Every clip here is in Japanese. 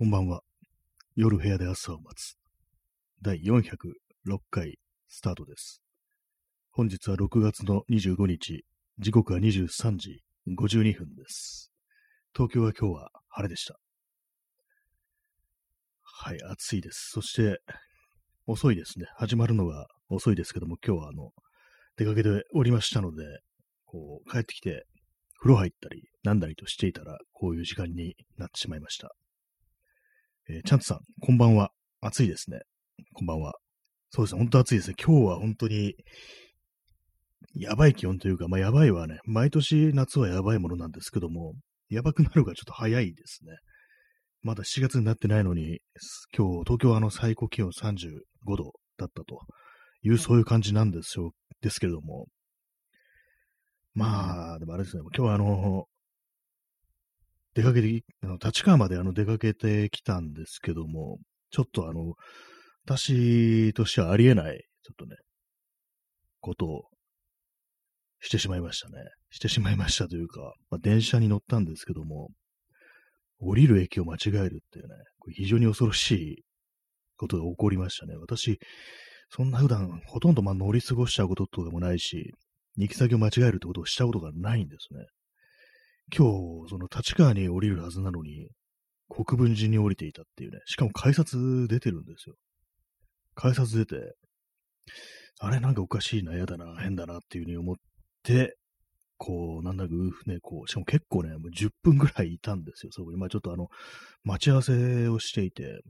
こんばんは。夜部屋で朝を待つ。第406回スタートです。本日は6月の25日、時刻は23時52分です。東京は今日は晴れでした。はい、暑いです。そして、遅いですね。始まるのが遅いですけども、今日はあの、出かけておりましたので、こう、帰ってきて、風呂入ったり、なんだりとしていたら、こういう時間になってしまいました。えー、チャンツさん、こんばんは。暑いですね。こんばんは。そうですね、本当暑いですね。今日は本当に、やばい気温というか、まあやばいはね、毎年夏はやばいものなんですけども、やばくなるがちょっと早いですね。まだ7月になってないのに、今日、東京はあの最高気温35度だったという、そういう感じなんですよ、ですけれども。まあ、でもあれですね、今日はあの、出かけて、あの立川まであの出かけてきたんですけども、ちょっとあの、私としてはありえない、ちょっとね、ことをしてしまいましたね。してしまいましたというか、まあ、電車に乗ったんですけども、降りる駅を間違えるっていうね、これ非常に恐ろしいことが起こりましたね。私、そんな普段ほとんどまあ乗り過ごしちゃうこととかもないし、行き先を間違えるってことをしたことがないんですね。今日、その立川に降りるはずなのに、国分寺に降りていたっていうね、しかも改札出てるんですよ。改札出て、あれなんかおかしいな、嫌だな、変だなっていうふうに思って、こう、なんだか、ね、こう、しかも結構ね、もう10分ぐらいいたんですよ、そこに。まあちょっとあの、待ち合わせをしていて、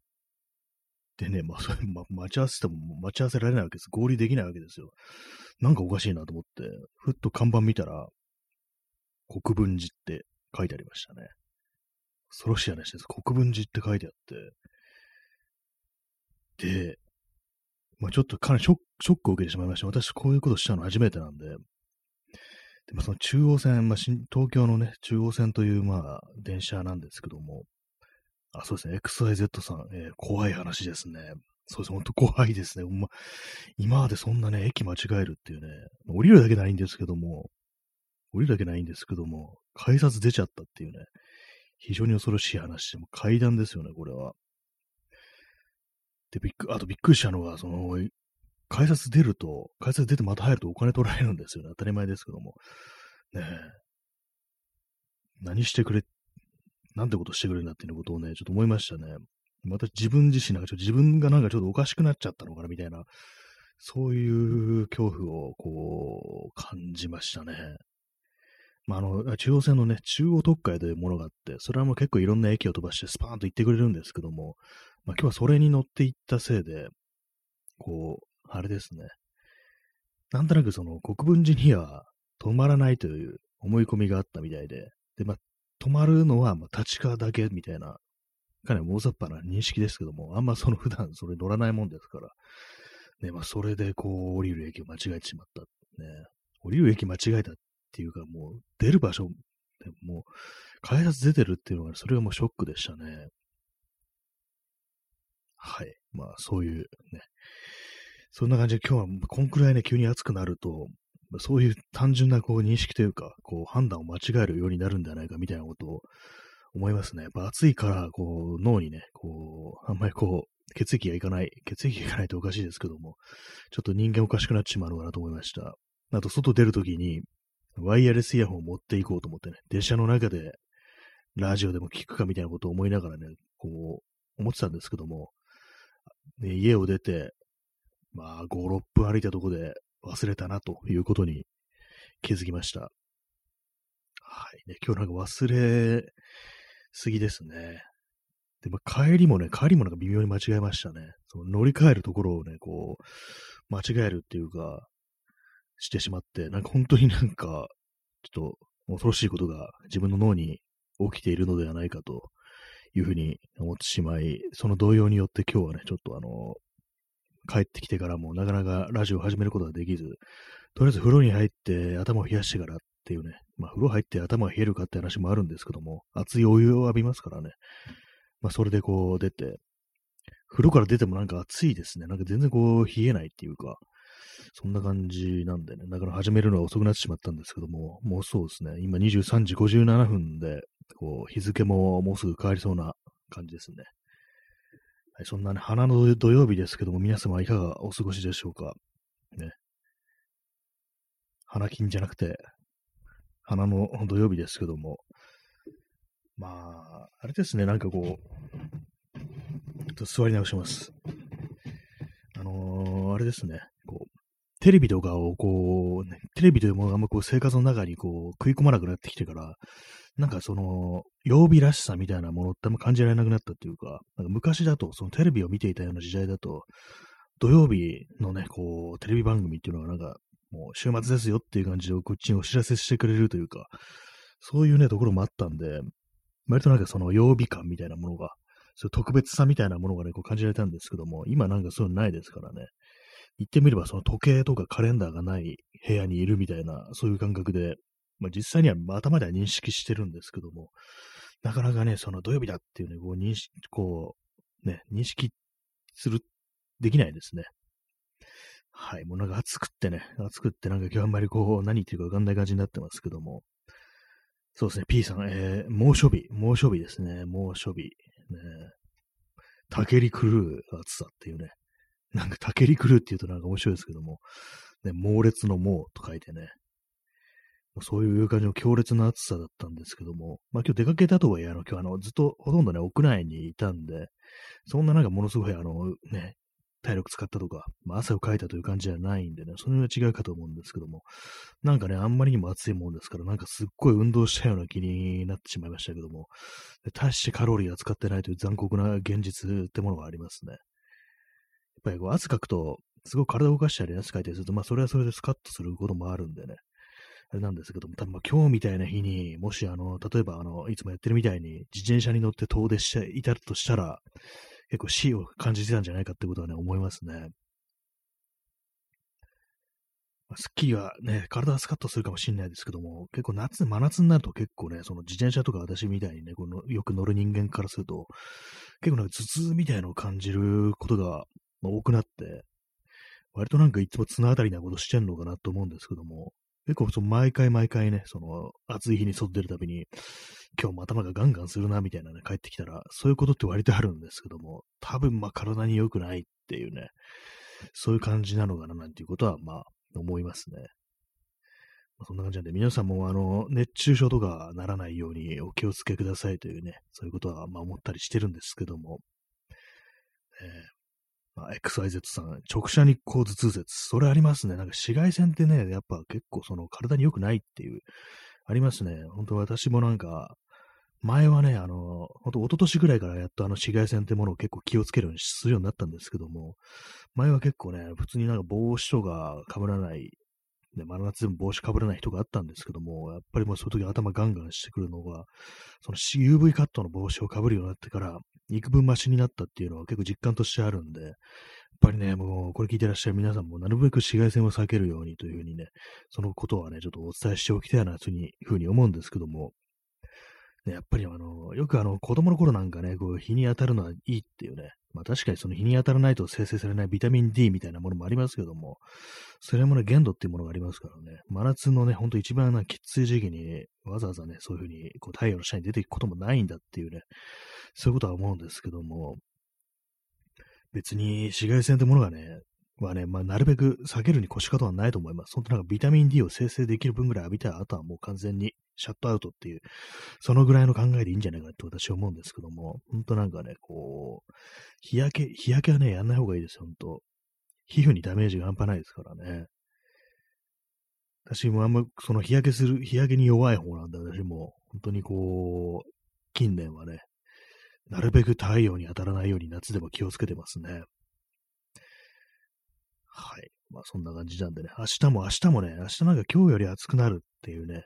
でね、まあそれ、ま、待ち合わせても待ち合わせられないわけです。合理できないわけですよ。なんかおかしいなと思って、ふっと看板見たら、国分寺って書いてありましたね。恐ろしい話です。国分寺って書いてあって。で、まあちょっとかなりショックを受けてしまいました。私こういうことしたの初めてなんで。でもその中央線、まあ、新東京のね、中央線というまあ電車なんですけども、あ、そうですね、XYZ さん、えー怖い話ですね。そうです、本当怖いですね。ほんま、今までそんなね、駅間違えるっていうね、降りるだけないんですけども、降りるだけないんですけども、改札出ちゃったっていうね、非常に恐ろしい話で、も階段ですよね、これは。で、びっく、あとびっくりしたのが、その、改札出ると、改札出てまた入るとお金取られるんですよね。当たり前ですけども。ねえ。何してくれ、なんてことしてくれるんだっていうことをね、ちょっと思いましたね。また自分自身なんかちょっと自分がなんかちょっとおかしくなっちゃったのかなみたいな、そういう恐怖をこう感じましたね。まあ、あの、中央線のね、中央特快というものがあって、それはもう結構いろんな駅を飛ばしてスパーンと行ってくれるんですけども、まあ、今日はそれに乗って行ったせいで、こう、あれですね。なんとなくその国分寺には止まらないという思い込みがあったみたいで、で、まあ、止まるのはま立川だけみたいな、かなり大雑把な認識ですけども、あんまその普段それ乗らないもんですから、ね、まあ、それでこう、降りる駅を間違えてしまった。ね、降りる駅間違えたっっていうか、もう出る場所、もう、改札出てるっていうのが、それがもうショックでしたね。はい。まあ、そういうね。そんな感じで今日はこんくらいね、急に暑くなると、そういう単純なこう認識というか、こう判断を間違えるようになるんじゃないかみたいなことを思いますね。やっぱ暑いから、こう脳にね、こう、あんまりこう、血液がいかない、血液がいかないとおかしいですけども、ちょっと人間おかしくなってしまうのかなと思いました。あと、外出るときに、ワイヤレスイヤホンを持っていこうと思ってね、電車の中でラジオでも聞くかみたいなことを思いながらね、こう、思ってたんですけども、ね、家を出て、まあ、5、6分歩いたとこで忘れたなということに気づきました。はい。ね、今日なんか忘れすぎですね。で、ま、帰りもね、帰りもなんか微妙に間違えましたね。その乗り換えるところをね、こう、間違えるっていうか、してしまって、なんか本当になんか、ちょっと恐ろしいことが自分の脳に起きているのではないかというふうに思ってしまい、その動揺によって今日はね、ちょっとあの、帰ってきてからもなかなかラジオを始めることができず、とりあえず風呂に入って頭を冷やしてからっていうね、まあ風呂入って頭が冷えるかって話もあるんですけども、熱いお湯を浴びますからね、まあそれでこう出て、風呂から出てもなんか暑いですね。なんか全然こう冷えないっていうか、そんな感じなんでね、だから始めるのが遅くなってしまったんですけども、もうそうですね、今23時57分で、こう日付ももうすぐ変わりそうな感じですね。はい、そんなね、花の土曜日ですけども、皆様いかがお過ごしでしょうか？ね。花金じゃなくて、花の土曜日ですけども、まあ、あれですね、なんかこう、ちょっと座り直します。あのー、あれですね、こう、テレビとかをこう、ね、テレビというものがあんまこう生活の中にこう食い込まなくなってきてから、なんかその、曜日らしさみたいなものってあんま感じられなくなったっていうか、なんか昔だと、そのテレビを見ていたような時代だと、土曜日のね、こう、テレビ番組っていうのがなんか、もう週末ですよっていう感じでこっちにお知らせしてくれるというか、そういうね、ところもあったんで、割となんかその曜日感みたいなものが、そういう特別さみたいなものがね、こう感じられたんですけども、今なんかそういうのないですからね。言ってみればその時計とかカレンダーがない部屋にいるみたいな、そういう感覚で、まあ、実際には頭では認識してるんですけども、なかなかね、その土曜日だっていうね、こう認識、こう、ね、認識する、できないですね。はい。もうなんか暑くってね、暑くってなんか今日あんまりこう、何言ってるかわかんない感じになってますけども。そうですね、P さん、えー、猛暑日、猛暑日ですね、猛暑日。ね、たけり狂う暑さっていうね、なんか、たけり狂うって言うとなんか面白いですけども、ね、猛烈の猛と書いてね、そういう感じの強烈な暑さだったんですけども、まあ今日出かけたとはいえ、あの、今日あの、ずっとほとんどね、屋内にいたんで、そんななんかものすごいあの、ね、体力使ったとか、まあ、汗をかいたという感じじゃないんでね、それは違うかと思うんですけども、なんかね、あんまりにも暑いもんですから、なんかすっごい運動したような気になってしまいましたけども、大してカロリーは使ってないという残酷な現実ってものがありますね。ぱりこう汗かくと、すごく体を動かしたり汗かいたりすると、まあそれはそれでスカッとすることもあるんでね。あれなんですけども、多分まあ今日みたいな日に、もしあの、例えばあの、いつもやってるみたいに自転車に乗って遠出していたとしたら、結構死を感じてたんじゃないかってことはね、思いますね。まあ、スッキリはね、体はスカッとするかもしれないですけども、結構夏、真夏になると結構ね、その自転車とか私みたいにね、このよく乗る人間からすると、結構なんか頭痛みたいのを感じることが多くなって、割となんかいつも綱当たりなことしてんのかなと思うんですけども、結構その毎回毎回ね、その暑い日に外出るたびに、今日も頭がガンガンするなみたいなね、帰ってきたら、そういうことって割とあるんですけども、多分まあ体に良くないっていうね、そういう感じなのかななんていうことはまあ思いますね。まあ、そんな感じなんで、皆さんもあの、熱中症とかならないようにお気をつけくださいというね、そういうことはまあ思ったりしてるんですけども、えーあ、XYZ さん、直射日光頭痛説。それありますね。なんか紫外線ってね、やっぱ結構その体に良くないっていう、ありますね。本当私もなんか、前はね、あの、本当一昨年ぐらいからやっとあの紫外線ってものを結構気をつけるようにするようになったんですけども、前は結構ね、普通になんか帽子とか被らない、ね、真夏でも帽子被らない人があったんですけども、やっぱりもうそういう時頭ガンガンしてくるのが、その UV カットの帽子を被るようになってから、幾分マシになったっていうのは結構実感としてあるんで、やっぱりね、もうこれ聞いてらっしゃる皆さんもなるべく紫外線を避けるようにというふうにね、そのことはね、ちょっとお伝えしておきたいなというふうに思うんですけども、ね、やっぱりあの、よくあの、子供の頃なんかね、こう、日に当たるのはいいっていうね、まあ確かにその日に当たらないと生成されないビタミン D みたいなものもありますけども、それもね、限度っていうものがありますからね、真夏のね、ほんと一番なきつい時期に、わざわざね、そういうふうに、こう、太陽の下に出ていくこともないんだっていうね、そういうことは思うんですけども、別に紫外線ってものがね、はね、まあ、なるべく避けるに越したことはないと思います。本当なんかビタミン D を生成できる分ぐらい浴びたら、あとはもう完全にシャットアウトっていう、そのぐらいの考えでいいんじゃないかって私は思うんですけども、本当なんかね、こう、日焼け、日焼けはね、やんない方がいいですよ、本当皮膚にダメージが半端ないですからね。私もあんま、その日焼けする、日焼けに弱い方なんで、私も、本当にこう、近年はね、なるべく太陽に当たらないように夏でも気をつけてますね。はい。まあそんな感じなんでね、明日も明日もね、明日なんか今日より暑くなるっていうね、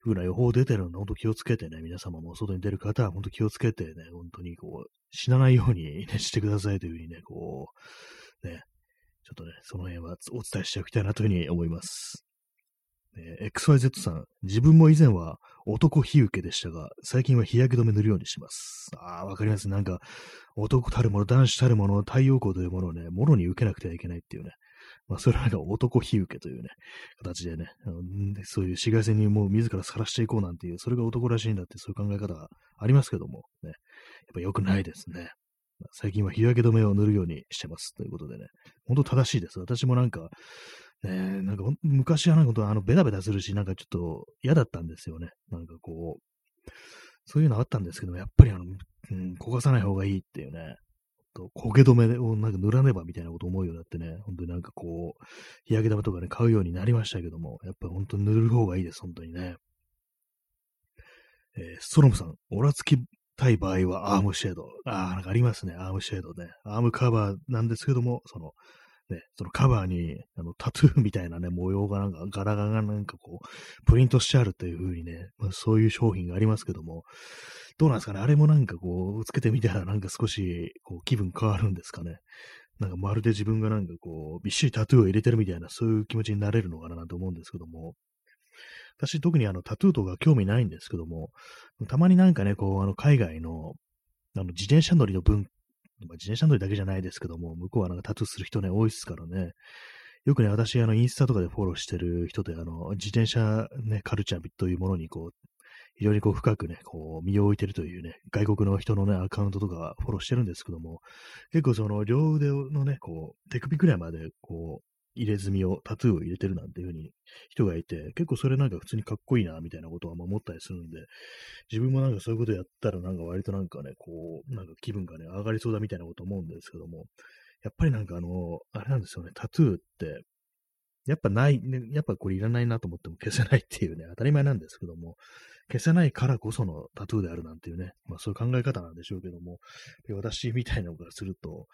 ふうな予報出てるので、ほんと気をつけてね、皆様も外に出る方はほんと気をつけてね、本当にこう、死なないように、ね、してくださいというふうにね、こう、ね、ちょっとね、その辺はお伝えしておきたいなというふうに思います。え XYZ さん、自分も以前は男日受けでしたが、最近は日焼け止め塗るようにします。ああ、わかります。なんか、男たるもの、男子たるもの、太陽光というものをね、もろに受けなくてはいけないっていうね。まあ、それはなんか男日受けというね、形でね、そういう紫外線にもう自ら晒していこうなんていう、それが男らしいんだってそういう考え方がありますけども、ね、やっぱ良くないですね。最近は日焼け止めを塗るようにしてます。ということでね、本当正しいです。私もなんか、ね、なんか昔はなんかあのベタベタするし、なんかちょっと嫌だったんですよね。なんかこう、そういうのあったんですけど、やっぱりあの、うん、焦がさない方がいいっていうね、焦げ止めをなんか塗らねばみたいなこと思うようになってね、本当になんかこう、日焼け止めとかね、買うようになりましたけども、やっぱり本当に塗る方がいいです、本当にね。えー、ストロムさん、オラつきたい場合はアームシェード。ああ、なんかありますね、アームシェードね。アームカバーなんですけども、その、ね、そのカバーに、あの、タトゥーみたいなね、模様がなんか、柄がなんかこう、プリントしてあるという風にね、まあ、そういう商品がありますけども、どうなんですかね、あれもなんかこう、つけてみたらなんか少し、こう、気分変わるんですかね？なんかまるで自分がなんかこう、びっしりタトゥーを入れてるみたいな、そういう気持ちになれるのかななんて思うんですけども、私特にあのタトゥーとか興味ないんですけども、たまになんかね、こう、あの海外の、あの自転車乗りの文まあ、自転車乗りだけじゃないですけども、向こうはなんかタトゥーする人ね、多いですからね。よくね、私、あの、インスタとかでフォローしてる人で、あの、自転車ね、カルチャーというものに、こう、非常にこう深くね、こう、身を置いてるというね、外国の人のね、アカウントとかフォローしてるんですけども、結構その、両腕のね、こう、手首くらいまで、こう、入れ墨を、タトゥーを入れてるなんていう風に人がいて、結構それなんか普通にかっこいいな、みたいなことは思ったりするんで、自分もなんかそういうことやったらなんか割となんかね、こう、なんか気分がね、上がりそうだみたいなこと思うんですけども、やっぱりなんかあの、あれなんですよね、タトゥーって、やっぱない、ね、やっぱこれいらないなと思っても消せないっていうね、当たり前なんですけども、消せないからこそのタトゥーであるなんていうね、まあそういう考え方なんでしょうけども、私みたいなのからすると、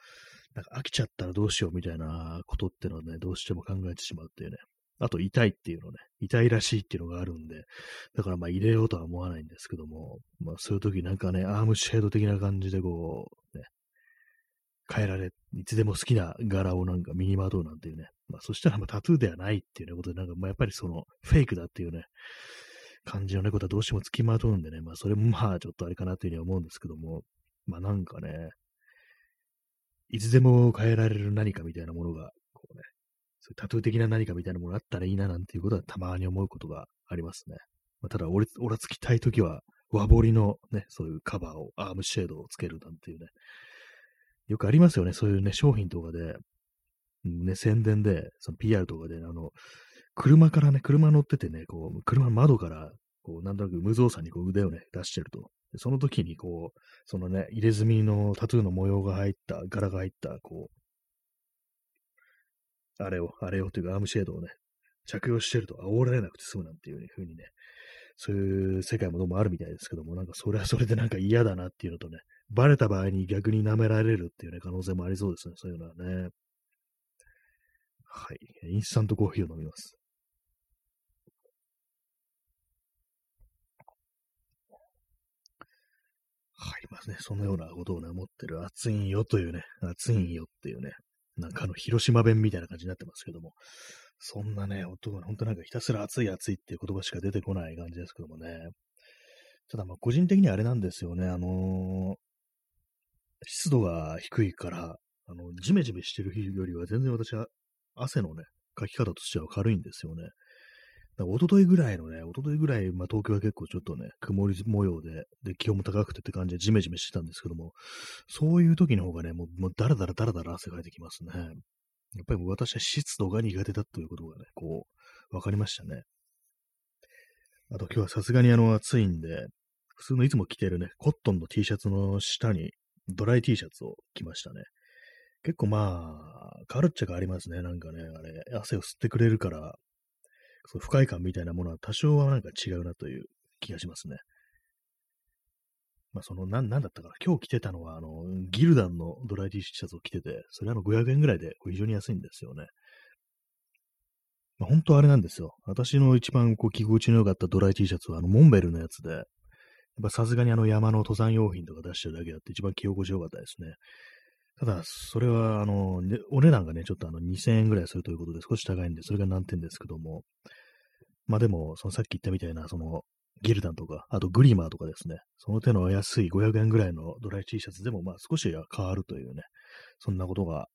なんか飽きちゃったらどうしようみたいなことってのはね、どうしても考えてしまうっていうね。あと痛いっていうのね、痛いらしいっていうのがあるんで、だからまあ入れようとは思わないんですけども、まあそういう時なんかね、アームシェード的な感じでこう、ね、変えられ、いつでも好きな柄をなんか身にまとうなんていうね。まあそしたらまあタトゥーではないっていうねことで、なんかまあやっぱりそのフェイクだっていうね、感じのねことはどうしても付きまとうんでね、まあそれもまあちょっとあれかなというふうに思うんですけども、まあなんかね、いつでも変えられる何かみたいなものが、こうね、そういうタトゥー的な何かみたいなものがあったらいいななんていうことはたまに思うことがありますね。まあ、ただ、俺、俺つきたいときは、和彫りのね、そういうカバーを、アームシェードをつけるなんていうね、よくありますよね、そういうね、商品とかで、ね、宣伝で、その PR とかで、あの、車からね、車乗っててね、こう、車の窓から、こう、なんとなく無造作にこう腕をね、出してると。その時にこう、そのね、入れ墨のタトゥーの模様が入った、柄が入った、こう、あれを、あれをというかアームシェードをね、着用してると煽られなくて済むなんていう風にね、そういう世界もどうもあるみたいですけども、なんかそれはそれでなんか嫌だなっていうのとね、バレた場合に逆に舐められるっていうね、可能性もありそうですね、そういうのはね。はい。インスタントコーヒーを飲みます。はい、まあね、そのようなことをね、思ってる暑いんよというね、暑いんよっていうね、なんかあの、広島弁みたいな感じになってますけども、そんなね、音が本当なんかひたすら暑い暑いっていう言葉しか出てこない感じですけどもね。ただまあ個人的にはあれなんですよね、あのー、湿度が低いから、あの、ジメジメしてる日よりは全然私は汗のね、かき方としては軽いんですよね。おとといぐらいのね、おとといぐらい、まあ、東京は結構ちょっとね、曇り模様で、で、気温も高くてって感じでジメジメしてたんですけども、そういう時の方がね、もう、もうだらだらだらだら汗かいてきますね。やっぱりもう私は湿度が苦手だということがね、こう、わかりましたね。あと今日はさすがにあの暑いんで、普通のいつも着てるね、コットンの T シャツの下にドライ T シャツを着ましたね。結構まあ、変わるっちゃ変わりますね。なんかね、あれ、汗を吸ってくれるから、その不快感みたいなものは多少はなんか違うなという気がしますね。まあ、その、なん、なんだったかな。今日着てたのは、あの、ギルダンのドライ T シャツを着てて、それあの500円ぐらいで非常に安いんですよね。まあ、本当あれなんですよ。私の一番こう着心地の良かったドライ T シャツはあのモンベルのやつで、やっぱさすがにあの山の登山用品とか出してるだけだって一番着心地良かったですね。ただ、それは、あの、ね、お値段がね、ちょっとあの、2000円ぐらいするということで、少し高いんで、それが難点ですけども、まあでも、そのさっき言ったみたいな、その、ギルダンとか、あとグリマーとかですね、その手の安い500円ぐらいのドライ T シャツでも、まあ少しは変わるというね、そんなことが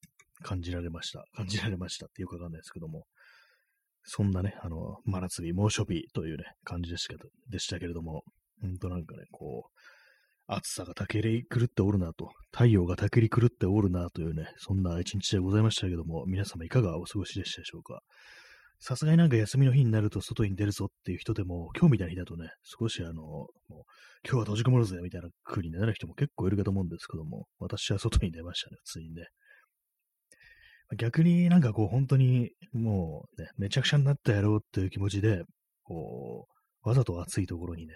感じられました。感じられましたってよくわかんないですけども、そんなね、あの、真夏日、猛暑日というね、感じでしたけど、でしたけれども、ほんとなんかね、こう、暑さがたけり狂っておるなと、太陽がたけり狂っておるなというね、そんな一日でございましたけども、皆様いかがお過ごしでしたでしょうか。さすがになんか休みの日になると外に出るぞっていう人でも、今日みたいな日だとね、少しあの、もう今日は閉じこもるぜみたいな風になる人も結構いるかと思うんですけども、私は外に出ましたね、普通にね。逆になんかこう本当にもうね、めちゃくちゃになってやろうっていう気持ちで、こう、わざと暑いところにね、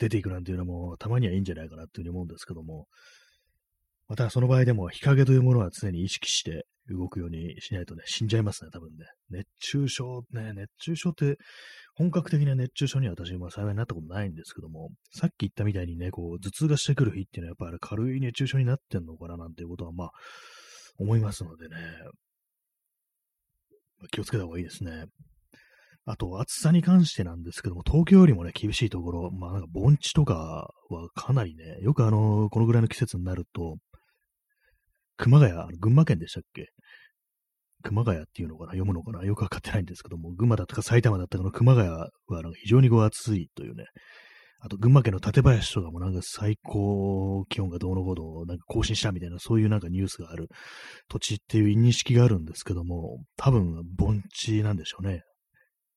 出ていくなんていうのもたまにはいいんじゃないかなっていうふうに思うんですけども、またその場合でも日陰というものは常に意識して動くようにしないとね、死んじゃいますね、多分ね。熱中症、ね、熱中症って本格的な熱中症には私は幸いになったことないんですけども、さっき言ったみたいにね、こう、頭痛がしてくる日っていうのはやっぱり軽い熱中症になってんのかななんていうことはまあ、思いますのでね、気をつけた方がいいですね。あと、暑さに関してなんですけども、東京よりもね、厳しいところ、まあなんか盆地とかはかなりね、よくあの、このぐらいの季節になると、熊谷、群馬県でしたっけ？熊谷っていうのかな？読むのかな？よくわかってないんですけども、群馬だったか埼玉だったかの熊谷はなんか非常にこう暑いというね、あと、群馬県の館林とかもなんか最高気温がどうのこうの、なんか更新したみたいな、そういうなんかニュースがある土地っていう認識があるんですけども、多分盆地なんでしょうね。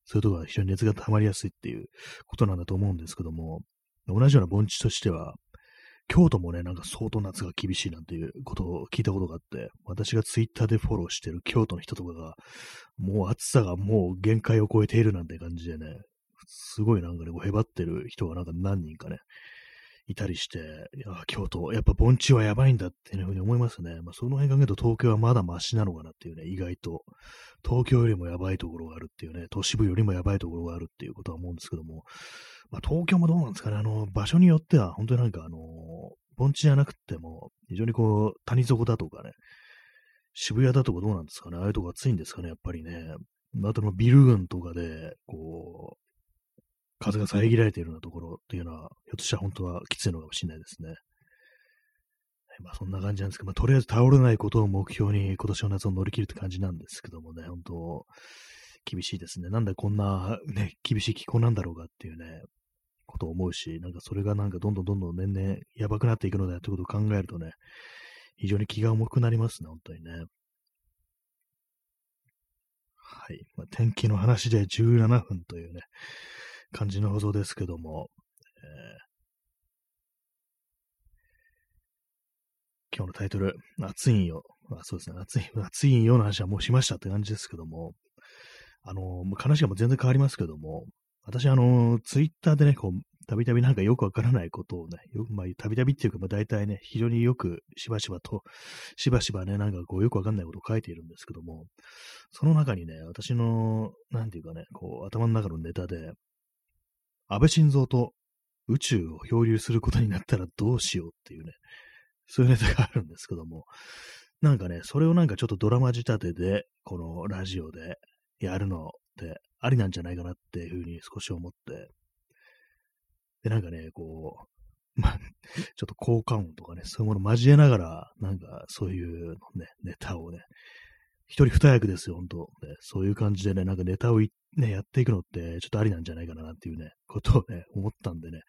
そういうところは非常に熱が溜まりやすいっていうことなんだと思うんですけども、同じような盆地としては、京都もね、なんか相当夏が厳しいなんていうことを聞いたことがあって、私がツイッターでフォローしてる京都の人とかが、もう暑さがもう限界を超えているなんて感じでね、すごいなんかね、こうへばってる人がなんか何人かね、いたりして、いや、京都、やっぱ盆地はやばいんだっていうふうに思いますね。まあ、その辺考えると東京はまだマシなのかなっていうね、意外と。東京よりもやばいところがあるっていうね、都市部よりもやばいところがあるっていうことは思うんですけども、まあ、東京もどうなんですかね、あの、場所によっては、本当になんかあの、盆地じゃなくても、非常にこう、谷底だとかね、渋谷だとかどうなんですかね、ああいうとこ暑いんですかね、やっぱりね。あとのビル群とかで、こう、風が遮られているようなところっていうのは、ひょっとしたら本当はきついのかもしれないですね。まあそんな感じなんですけど、まあとりあえず倒れないことを目標に今年の夏を乗り切るって感じなんですけどもね、本当厳しいですね。なんでこんなね、厳しい気候なんだろうかっていうね、ことを思うし、なんかそれがなんかどんどんどんどん年々やばくなっていくのだということを考えるとね、非常に気が重くなりますね、本当にね。はい。まあ、天気の話で17分というね、感じの放送ですけども、えー、今日のタイトル、暑いんよ。あそうですね、暑い、暑いんよの話はもうしましたって感じですけども、あのー、話がもう全然変わりますけども、私、あのー、ツイッターでね、こう、たびたびなんかよくわからないことをね、よまあ、たびたびっていうか、まあ、大体ね、非常によくしばしばと、しばしばね、なんかこう、よくわかんないことを書いているんですけども、その中にね、私の、なんていうかね、こう、頭の中のネタで、安倍晋三と宇宙を漂流することになったらどうしようっていうね、そういうネタがあるんですけども、なんかね、それをなんかちょっとドラマ仕立てで、このラジオでやるのってありなんじゃないかなっていうふうに少し思って、で、なんかね、こう、まあ、ちょっと効果音とかね、そういうもの交えながら、なんかそういうね、ネタをね、一人二役ですよ、本当、ね。そういう感じでね、なんかネタをね、やっていくのって、ちょっとありなんじゃないかなっていうね、ことをね、思ったんでね、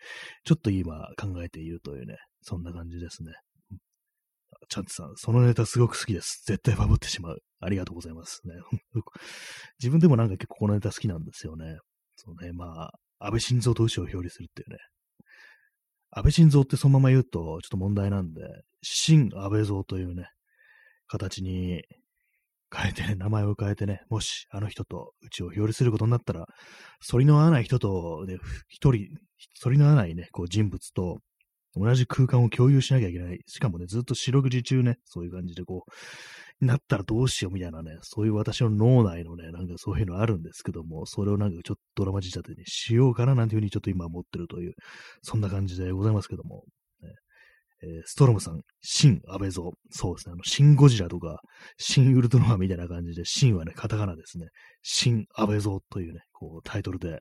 ちょっと今考えているというね、そんな感じですね。チャンツさん、そのネタすごく好きです。絶対バブってしまう。ありがとうございますね。自分でもなんか結構このネタ好きなんですよね。そうね、まあ、安倍晋三と牛を表裏するっていうね。安倍晋三ってそのまま言うとちょっと問題なんで、新安倍像というね、形に変えてね、名前を変えてね、もしあの人とうちを表裏することになったら、反りの合わない人と、ね、一人、反りの合わないね、こう人物と同じ空間を共有しなきゃいけない。しかもね、ずっと四六時中ね、そういう感じでこう、なったらどうしようみたいなね、そういう私の脳内のね、なんかそういうのあるんですけども、それをなんかちょっとドラマ仕立てにしようかななんていうふうにちょっと今思ってるという、そんな感じでございますけども、え、ストロムさん、新安倍蔵。そうですね。あの、新ゴジラとか、新ウルトラマンみたいな感じで、新はね、カタカナですね。新安倍蔵というね、こう、タイトルで、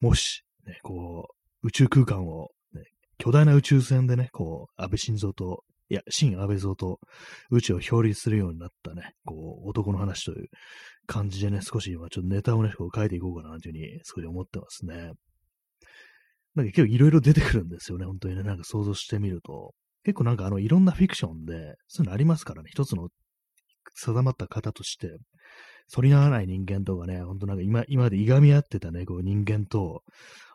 もし、ね、こう、宇宙空間を、ね、巨大な宇宙船でね、こう、安倍晋三と、いや、新安倍蔵と宇宙を表裏するようになったね、こう、男の話という感じでね、少し今ちょっとネタをね、こう書いていこうかなというふうに、少し思ってますね。なんか結構いろいろ出てくるんですよね、本当にね。なんか想像してみると。結構なんかあの、いろんなフィクションで、そういうのありますからね、一つの定まった方として、反りならない人間とかね、ほんとなんか今、今までいがみ合ってたね、こう人間と、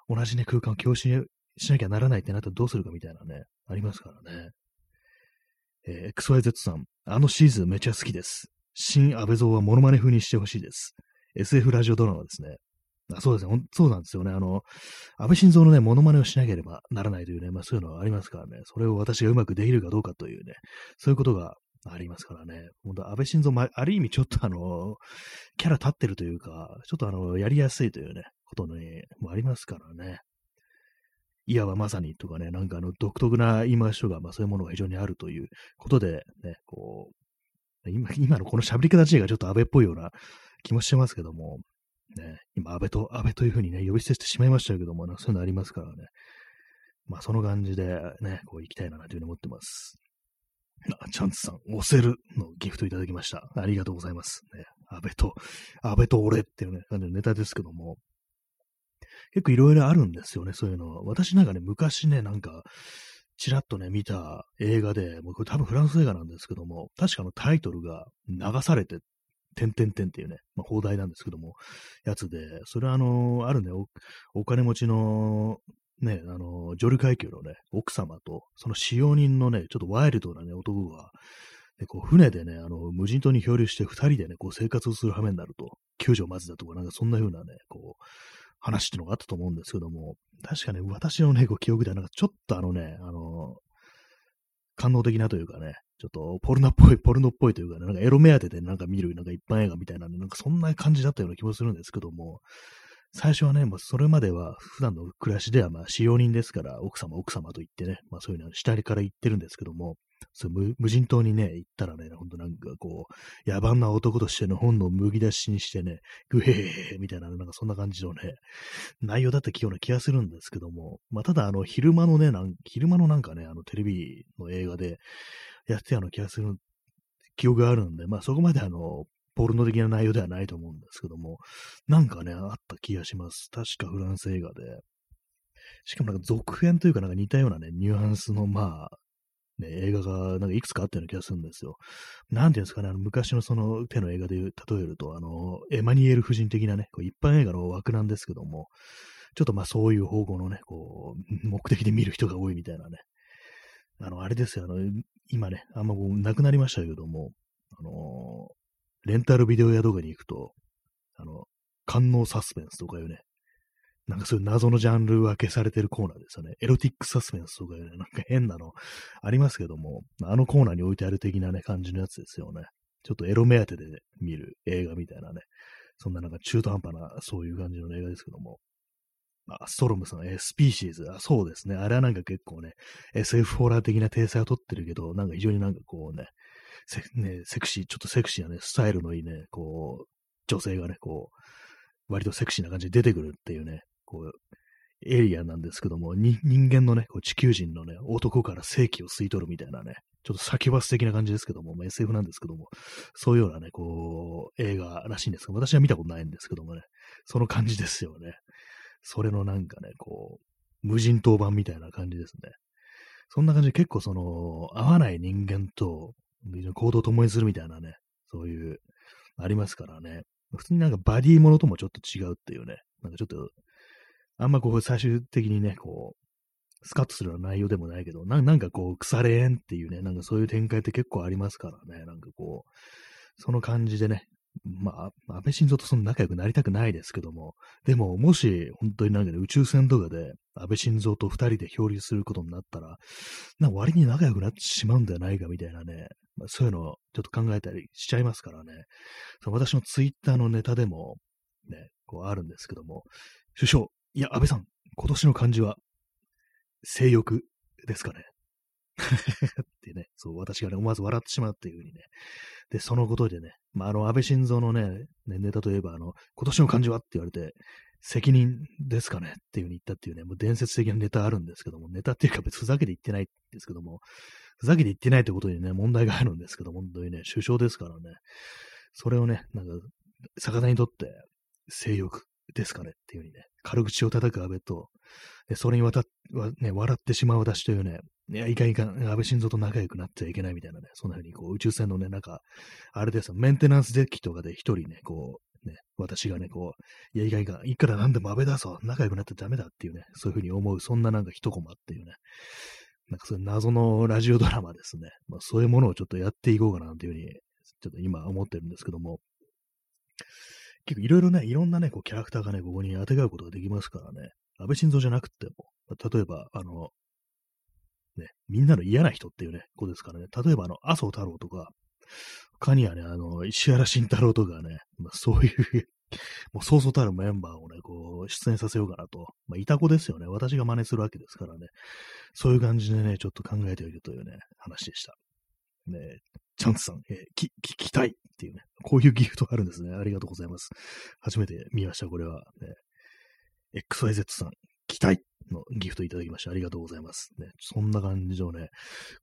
同じね、空間を共有しなきゃならないってなったらどうするかみたいなね、ありますからね。えー、XYZ さん、あのシーズンめちゃ好きです。新安倍蔵はモノマネ風にしてほしいです。SF ラジオドラマですね。あそうですね。そうなんですよね。あの、安倍晋三のね、モノマネをしなければならないというね、まあそういうのはありますからね。それを私がうまくできるかどうかというね、そういうことがありますからね。本当安倍晋三、まある意味ちょっとあの、キャラ立ってるというか、ちょっとあの、やりやすいというね、ことにもありますからね。いわばまさにとかね、なんかあの、独特な言い回しとか、まあそういうものが非常にあるということで、ね、こう、今、今のこの喋り方自体がちょっと安倍っぽいような気もしてますけども、ね、今、安倍と、安倍というふうにね、呼び捨てしてしまいましたけども、そういうのありますからね。まあ、その感じでね、こう行きたいなというふうに思ってます。あ、チャンツさん、押せるのギフトいただきました。ありがとうございます。ね、安倍と、安倍と俺っていうね、感じのネタですけども、結構いろいろあるんですよね、そういうのは。私なんかね、昔ね、なんか、ちらっとね、見た映画で、もうこれ多分フランス映画なんですけども、確かのタイトルが流されててんてんてんっていうね、まあ、放題なんですけども、やつで、それはあの、あるねお、お金持ちの、ね、あの、ジョル階級のね、奥様と、その使用人のね、ちょっとワイルドなね、男が、でこう船でね、あの、無人島に漂流して二人でね、こう生活をする羽目になると、救助を待つだとか、なんかそんな風なね、こう、話っていうのがあったと思うんですけども、確かね、私のね、こう記憶ではなんかちょっとあのね、あの、感動的なというかね、ちょっとポルノっぽい、ポルノっぽいというかね、なんかエロ目当てでなんか見るなんか一般映画みたいな、なんかそんな感じだったような気もするんですけども、最初はね、もうそれまでは普段の暮らしではまあ使用人ですから、奥様、奥様と言ってね、まあそういうのは下りから言ってるんですけども、そ無無人島にね、行ったらね、ほんとなんかこう、野蛮な男としての本能をむき出しにしてね、グヘーみたいな、なんかそんな感じのね、内容だったような気がするんですけども、まあただあの、昼間のね、なん昼間のなんかね、あのテレビの映画でやってたような気がする記憶があるんで、まあそこまであの、ポルノ的な内容ではないと思うんですけども、なんかね、あった気がします。確かフランス映画で。しかもなんか続編というかなんか似たようなね、ニュアンスのまあ、ね、映画がなんかいくつかあったような気がするんですよ。なんていうんですかね、あの昔のその手の映画で例えると、あの、エマニエル夫人的なね、こう一般映画の枠なんですけども、ちょっとまあそういう方向のね、こう、目的で見る人が多いみたいなね。あの、あれですよ、あの、今ね、あんまこう、なくなりましたけども、あのレンタルビデオ屋とかに行くと、あの、官能サスペンスとかいうね、なんかそういう謎のジャンル分けされてるコーナーですよね。エロティックサスペンスとかいうね、なんか変なのありますけども、あのコーナーに置いてある的なね、感じのやつですよね。ちょっとエロ目当てで見る映画みたいなね。そんななんか中途半端な、そういう感じの映画ですけども。あ、ストロムさん、えー、スピーシーズ。あ、そうですね。あれはなんか結構ね、SF ホラー的な体裁をとってるけど、なんか非常になんかこうね、セねセクシー、ちょっとセクシーなね、スタイルのいいね、こう、女性がね、こう、割とセクシーな感じで出てくるっていうね、こう、エリアなんですけども、人間のね、こう地球人のね、男から正気を吸い取るみたいなね、ちょっと先バス的な感じですけども、まあ、SF なんですけども、そういうようなね、こう、映画らしいんですけど、私は見たことないんですけどもね、その感じですよね。それのなんかね、こう、無人島版みたいな感じですね。そんな感じで結構その、合わない人間と行動を共にするみたいなね、そういう、ありますからね。普通になんかバディものともちょっと違うっていうね、なんかちょっと、あんまこう最終的にね、こう、スカッとするような内容でもないけど、なんかこう、腐れ縁っていうね、なんかそういう展開って結構ありますからね、なんかこう、その感じでね、まあ、安倍晋三とその仲良くなりたくないですけども、でも、もし、本当になんかね、宇宙船とかで、安倍晋三と二人で漂流することになったら、な割に仲良くなってしまうんじゃないかみたいなね、まあ、そういうのをちょっと考えたりしちゃいますからね。そ私のツイッターのネタでも、ね、こうあるんですけども、首相、いや、安倍さん、今年の漢字は、性欲ですかね。ってね、そう、私がね、思わず笑ってしまうっていうふうにね。で、そのことでね、まあ、あの、安倍晋三のね、ネタといえば、あの、今年の漢字はって言われて、責任ですかねっていうふうに言ったっていうね、もう伝説的なネタあるんですけども、ネタっていうか別にふざけて言ってないんですけども、ふざけて言ってないってことにね、問題があるんですけども、本当にね、首相ですからね、それをね、なんか、逆手にとって、性欲ですかねっていうふうにね、軽口を叩く安倍と、でそれにわたね、笑ってしまう私というね、いや、いかんいかん、安倍晋三と仲良くなってはいけないみたいなね、そんな風にこう宇宙船のね、なんか、あれですよ、メンテナンスデッキとかで一人ね、こう、ね、私がね、こう、いや、いかんいかん、いくらなんでも安倍だぞ、仲良くなってダメだっていうね、そういう風に思う、そんななんか一コマっていうね、なんかそういう謎のラジオドラマですね。まあそういうものをちょっとやっていこうかなというふうに、ちょっと今思ってるんですけども、結構いろいろね、いろんなね、こうキャラクターがね、ここに当てがうことができますからね、安倍晋三じゃなくても、例えば、あの、ね、みんなの嫌な人っていうね、子ですからね、例えばあの、麻生太郎とか、他にはね、あの、石原慎太郎とかね、まあ、そういう もうそうそうたるメンバーをね、こう、出演させようかなと。まあ、いた子ですよね。私が真似するわけですからね。そういう感じでね、ちょっと考えておいるというね、話でした。ねチャンスさん、えー、き、聞きたいっていうね、こういうギフトがあるんですね。ありがとうございます。初めて見ました、これは。ね、XYZ さん、期待のギフトいただきましてありがとうございます。ね、そんな感じのね、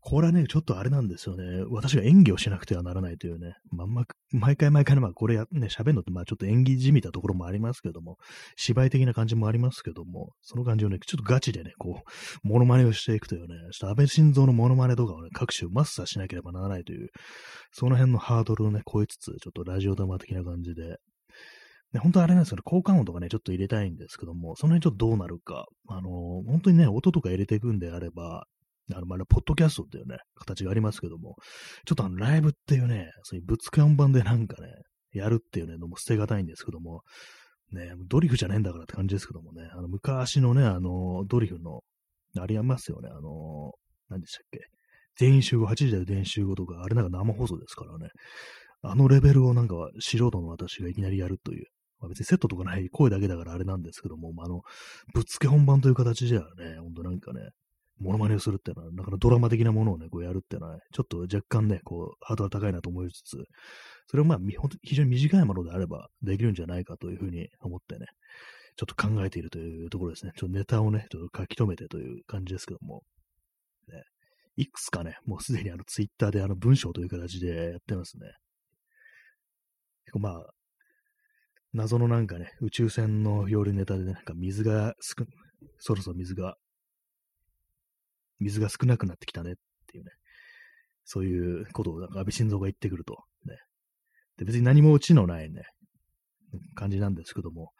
これはね、ちょっとあれなんですよね。私が演技をしなくてはならないというね、まんま、毎回毎回ね、まあこれや、ね、喋るのってまあちょっと演技じみたところもありますけども、芝居的な感じもありますけども、その感じをね、ちょっとガチでね、こう、モノマネをしていくというね、ちょっと安倍晋三のモノマネとかをね、各種マスターしなければならないという、その辺のハードルをね、超えつつ、ちょっとラジオ玉的な感じで、ね、本当あれなんですけど、効果音とかね、ちょっと入れたいんですけども、その辺ちょっとどうなるか、あのー、本当にね、音とか入れていくんであれば、あの、まあ、ポッドキャストっていうね、形がありますけども、ちょっとあの、ライブっていうね、そういう物感版でなんかね、やるっていうね、のも捨てがたいんですけども、ね、ドリフじゃねえんだからって感じですけどもね、あの、昔のね、あの、ドリフの、ありますよね、あの、何でしたっけ、全員集合、8時台全員集合とか、あれなんか生放送ですからね、あのレベルをなんか素人の私がいきなりやるという、まあ、別にセットとかない声だけだからあれなんですけども、まあ、あの、ぶっつけ本番という形ではね、ほんとなんかね、モノマネをするっていうのは、なかなかドラマ的なものをね、こうやるっていうのは、ちょっと若干ね、こう、ハードル高いなと思いつつ、それをまあ、非常に短いものであればできるんじゃないかというふうに思ってね、ちょっと考えているというところですね。ちょっとネタをね、ちょっと書き留めてという感じですけども、ね、いくつかね、もうすでにあのツイッターであの文章という形でやってますね。結構まあ、謎のなんかね、宇宙船の料理ネタでね、なんか水が少、そろそろ水が、水が少なくなってきたねっていうね、そういうことをなんか安倍晋三が言ってくると、ね。で、別に何もオチのないね、感じなんですけども、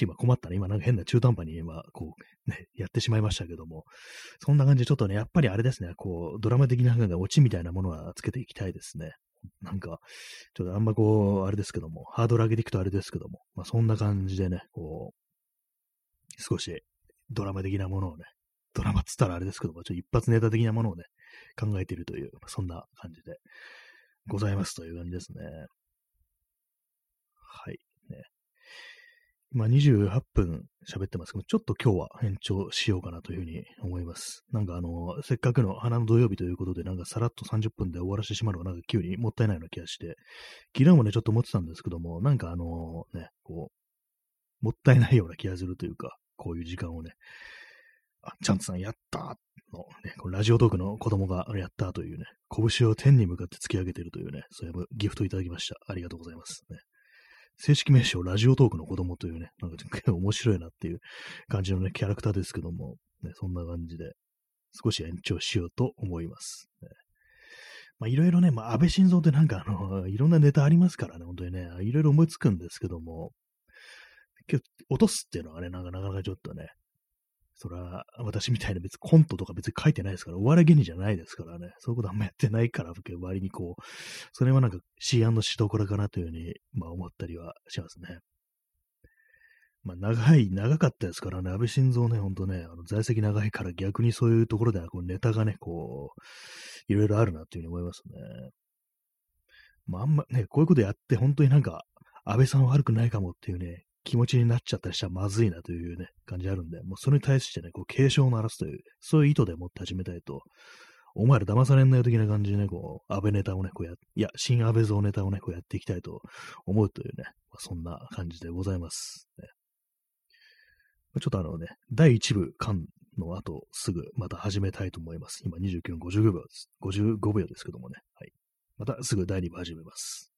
今困ったね。今なんか変な中途半端に今、こう、ね、やってしまいましたけども、そんな感じでちょっとね、やっぱりあれですね、こう、ドラマ的なオチみたいなものはつけていきたいですね。なんか、ちょっとあんまこう、あれですけども、ハードル上げていくとあれですけども、まあそんな感じでね、こう、少しドラマ的なものをね、ドラマっつったらあれですけども、ちょっと一発ネタ的なものをね、考えているという、そんな感じでございますという感じですね。はい。ね、今28分喋ってますけど、ちょっと今日は延長しようかなというふうに思います。なんかあの、せっかくの花の土曜日ということで、なんかさらっと30分で終わらせてしまうのがなんか急にもったいないような気がして、昨日もね、ちょっと思ってたんですけども、なんかあのね、こう、もったいないような気がするというか、こういう時間をね、あ、チャンツさんやったの、ね、このラジオトークの子供がやったというね、拳を天に向かって突き上げているというね、そういうギフトいただきました。ありがとうございます。ね、正式名称ラジオトークの子供というね、なんか面白いなっていう感じのね、キャラクターですけども、ね、そんな感じで少し延長しようと思います。ね、まあいろいろね、まあ安倍晋三ってなんかあの、いろんなネタありますからね、本当にね、いろいろ思いつくんですけども、今日落とすっていうのはね、なんかなかなかちょっとね、そら、私みたいな別にコントとか別に書いてないですから、お笑い芸人じゃないですからね、そういうことあんまやってないから、割にこう、それはなんか C& しどころかなというふうに、まあ思ったりはしますね。まあ長い、長かったですからね、安倍晋三ね、ほんとね、あの在籍長いから逆にそういうところではこうネタがね、こう、いろいろあるなっていうふうに思いますね。まああんまね、こういうことやって本当になんか、安倍さんは悪くないかもっていうね、気持ちになっちゃったりしたらまずいなというね、感じあるんで、もうそれに対してね、こう警鐘を鳴らすという、そういう意図でもって始めたいと、お前ら騙されんなよ的な感じでね、こう、安倍ネタをね、こうや、いや、新安倍像ネタをね、こうやっていきたいと思うというね、まあ、そんな感じでございます、ね。ちょっとあのね、第1部間の後、すぐまた始めたいと思います。今29分55秒です。55秒ですけどもね。はい。またすぐ第2部始めます。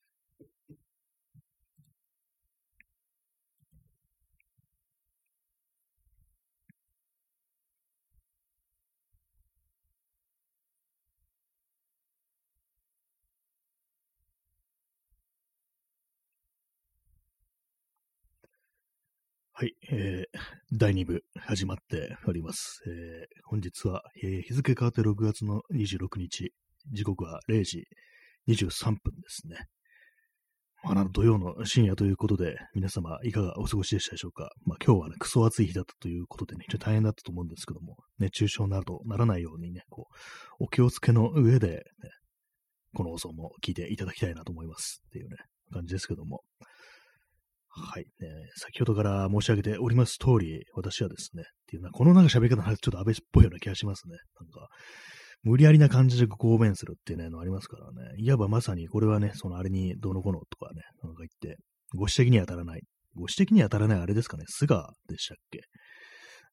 はい、えー、第2部始まっております。えー、本日は、えー、日付変わって6月の26日、時刻は0時23分ですね。まあ、土曜の深夜ということで、皆様いかがお過ごしでしたでしょうか。まあ、今日はね、クソ暑い日だったということでね、非常に大変だったと思うんですけども、熱中症などならないようにね、こう、お気をつけの上で、ね、この放送も聞いていただきたいなと思いますっていうね、感じですけども。はい、ね。先ほどから申し上げております通り、私はですね、っていうのは、このなんか喋り方ちょっと安倍っぽいような気がしますね。なんか、無理やりな感じでご弁するっていうね、のありますからね。いわばまさに、これはね、そのあれにどうのこうのとかね、なんか言って、ご指摘に当たらない。ご指摘に当たらないあれですかね、菅でしたっけ？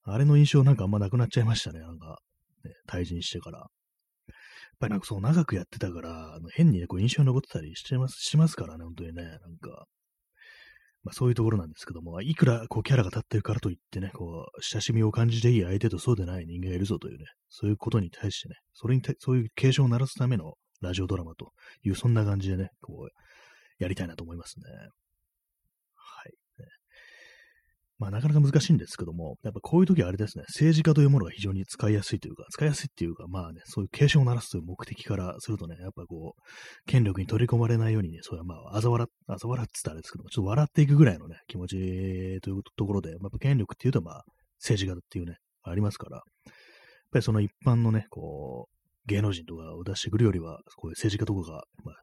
あれの印象なんかあんまなくなっちゃいましたね、なんか、ね、退陣してから。やっぱりなんかそう長くやってたから、あの変にね、こう印象に残ってたりしてます、しますからね、本当にね、なんか、まあ、そういうところなんですけども、いくらこうキャラが立ってるからといってね、こう、親しみを感じていい相手とそうでない人間がいるぞというね、そういうことに対してね、それにそういう警鐘を鳴らすためのラジオドラマという、そんな感じでね、こう、やりたいなと思いますね。まあなかなか難しいんですけども、やっぱこういう時はあれですね、政治家というものが非常に使いやすいというか、使いやすいっていうか、まあね、そういう警鐘を鳴らすという目的からするとね、やっぱこう、権力に取り込まれないようにね、そういうまあ、あざ笑あざ笑ってたらあれですけども、ちょっと笑っていくぐらいのね、気持ちというところで、やっぱ権力っていうとまあ、政治家っていうね、ありますから、やっぱりその一般のね、こう、芸能人とかを出してくるよりは、こういう政治家とかが、まあ、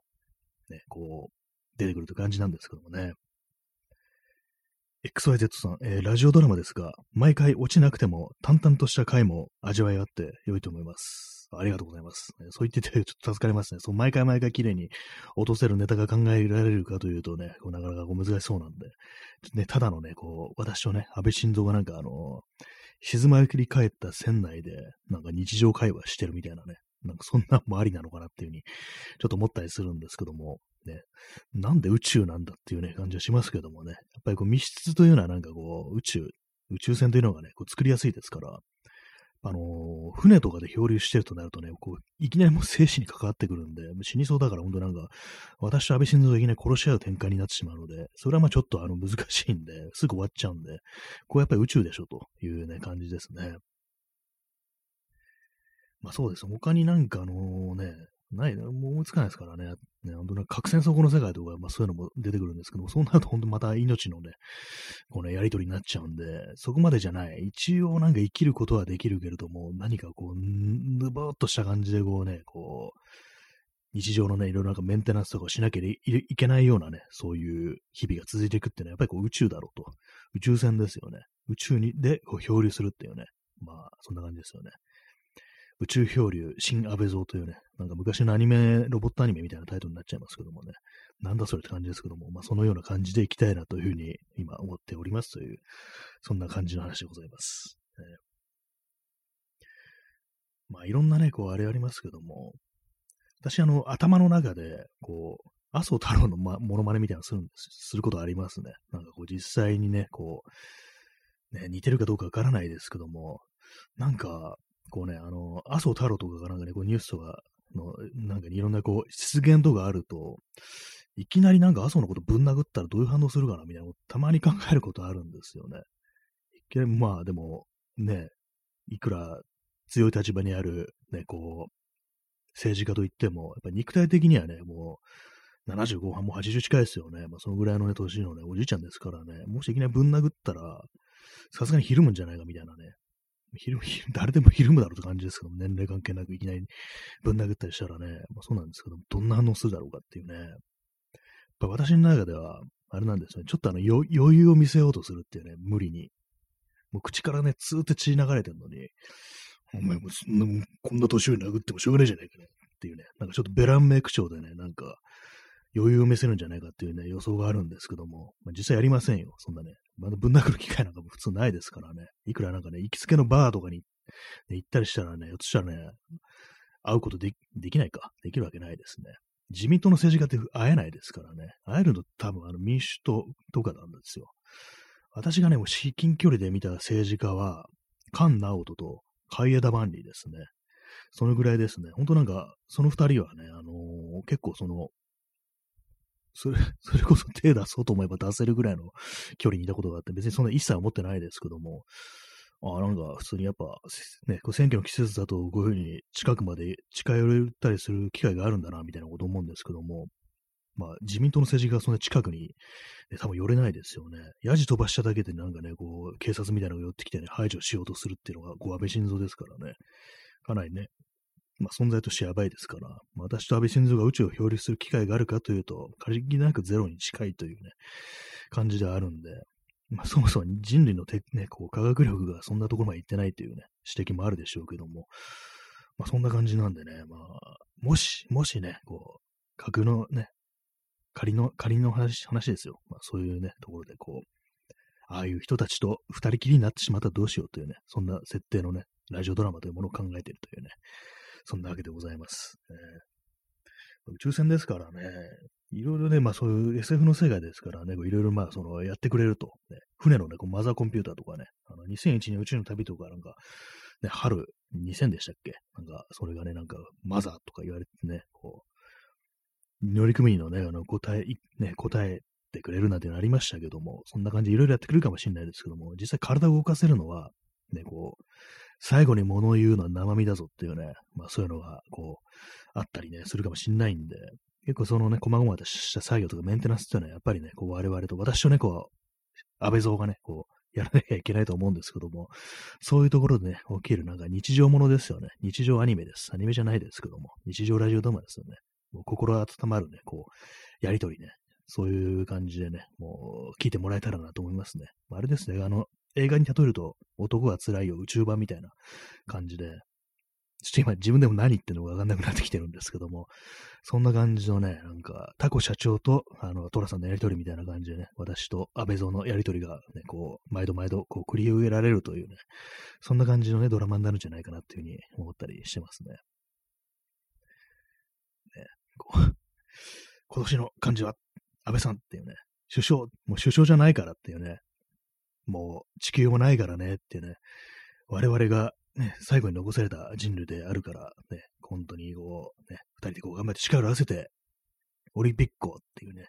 ね、こう、出てくるという感じなんですけどもね。XYZ さん、えー、ラジオドラマですが、毎回落ちなくても淡々とした回も味わいあって良いと思います。ありがとうございます。そう言っててちょっと助かりますね。そう毎回毎回綺麗に落とせるネタが考えられるかというとね、こうなかなかこう難しそうなんで、ね、ただのね、こう、私とね、安倍晋三がなんかあの、静まり返った船内で、なんか日常会話してるみたいなね、なんかそんなんもありなのかなっていうふうに、ちょっと思ったりするんですけども、ね、なんで宇宙なんだっていうね、感じはしますけどもね、やっぱりこう密室というのはなんかこう、宇宙、宇宙船というのがね、こう作りやすいですから、あのー、船とかで漂流してるとなるとね、こう、いきなりもう生死に関わってくるんで、死にそうだから本当なんか、私と安倍晋三がいきなり殺し合う展開になってしまうので、それはまあちょっとあの難しいんで、すぐ終わっちゃうんで、こうやっぱり宇宙でしょというね、感じですね。まあそうです。他になんかあのね、ない、もう思いつかないですからね。ね、本当に核戦争後の世界とか、まあそういうのも出てくるんですけども、そうなると本当また命のね、このやりとりになっちゃうんで、そこまでじゃない。一応なんか生きることはできるけれども、何かこう、ぬぼーっとした感じでこうね、こう、日常のね、いろいろなんかメンテナンスとかしなきゃいけないようなね、そういう日々が続いていくっていうのは、やっぱりこう宇宙だろうと。宇宙船ですよね。宇宙にでこう漂流するっていうね。まあ、そんな感じですよね。宇宙漂流、新安倍像というね、なんか昔のアニメ、ロボットアニメみたいなタイトルになっちゃいますけどもね、なんだそれって感じですけども、まあそのような感じでいきたいなというふうに今思っておりますという、そんな感じの話でございます。えまあいろんなね、こうあれありますけども、私あの頭の中で、こう、麻生太郎の、ま、モノマネみたいなのするんです、することありますね。なんかこう実際にね、こう、ね、似てるかどうかわからないですけども、なんか、こうね、あの、麻生太郎とかがなんかね、こうニュースとかの、なんか、ね、いろんなこう、出現とかあると、いきなりなんか麻生のことぶん殴ったらどういう反応するかなみたいなたまに考えることあるんですよね。一見、まあでも、ね、いくら強い立場にある、ね、こう、政治家といっても、やっぱ肉体的にはね、もう、75半も80近いですよね。まあ、そのぐらいのね、年のね、おじいちゃんですからね、もしいきなりぶん殴ったら、さすがにひるむんじゃないかみたいなね、ひる、誰でもひるむだろうって感じですけども、年齢関係なくいきなりぶん殴ったりしたらね、まあ、そうなんですけども、どんな反応するだろうかっていうね。やっぱ私の中では、あれなんですね、ちょっとあの余裕を見せようとするっていうね、無理に。もう口からね、ツーって血流れてるのに、お前もそんな、こんな年寄り殴ってもしょうがないじゃないかねっていうね、なんかちょっとべらんめえ口調でね、なんか余裕を見せるんじゃないかっていうね、予想があるんですけども、まあ、実際やりませんよ、そんなね。まだぶん殴る機会なんかも普通ないですからね。いくらなんかね、行きつけのバーとかに、ね、行ったりしたらね、ひょっとしたらね、会うことできないか。できるわけないですね。自民党の政治家って会えないですからね。会えるの多分あの民主党とかなんですよ。私がね、もう至近距離で見た政治家は、菅直人と海江田万里ですね。そのぐらいですね。本当なんか、その二人はね、あのー、結構その、それ、それこそ手出そうと思えば出せるぐらいの距離にいたことがあって、別にそんな一切思ってないですけども、あなんか普通にやっぱ、ね、こう選挙の季節だとこういうふうに近くまで近寄れたりする機会があるんだな、みたいなこと思うんですけども、まあ自民党の政治家がそんな近くに、ね、多分寄れないですよね。ヤジ飛ばしただけでなんかね、こう、警察みたいなのが寄ってきてね、排除しようとするっていうのが、こう、安倍晋三ですからね。かなりね、まあ、存在としてやばいですから、私と安倍晋三が宇宙を漂流する機会があるかというと、限りなくゼロに近いというね、感じであるんで、まあ、そもそも人類のて、ね、こう科学力がそんなところまで行ってないというね、指摘もあるでしょうけども、まあ、そんな感じなんでね、まあ、もし、もしね、こう、核のね、仮の、仮の話話ですよ。まあ、そういうね、ところでこう、ああいう人たちと二人きりになってしまったらどうしようというね、そんな設定のね、ラジオドラマというものを考えているというね、そんなわけでございます。えー、宇宙船ですからね、いろいろね、まあそういう SF の世界ですからね、いろいろまあそのやってくれると、ね、船のね、こうマザーコンピューターとかね、あの2001年宇宙の旅とかなんか、ね、春2000でしたっけ？なんか、それがね、なんか、マザーとか言われてね、こう、乗組員のね、あの、答え、ね、答えてくれるなんてのありましたけども、そんな感じでいろいろやってくれるかもしれないですけども、実際体を動かせるのは、ね、こう、最後に物を言うのは生身だぞっていうね、まあそういうのが、こう、あったりね、するかもしんないんで、結構そのね、細々とした作業とかメンテナンスっていうのは、やっぱりね、こう我々と、私とね、こう、安倍蔵がね、こう、やらなきゃいけないと思うんですけども、そういうところでね、起きるなんか日常ものですよね。日常アニメです。アニメじゃないですけども、日常ラジオドラマですよね。もう心温まるね、こう、やりとりね、そういう感じでね、もう聞いてもらえたらなと思いますね。あれですね、あの、映画に例えると、男は辛いよ、宇宙版みたいな感じで、ちょっと今自分でも何言ってるのかわかんなくなってきてるんですけども、そんな感じのね、なんか、タコ社長と、あの、トラさんのやりとりみたいな感じでね、私と安倍蔵のやりとりがね、こう、毎度毎度、こう、繰り広げられるというね、そんな感じのね、ドラマになるんじゃないかなっていうふうに思ったりしてますね。ね、こう、今年の漢字は、安倍さんっていうね、首相、もう首相じゃないからっていうね、もう地球もないからねってね、我々がね、最後に残された人類であるから、ね、本当にこう、ね、二人でこう頑張って力を合わせて、オリンピックをっていうね、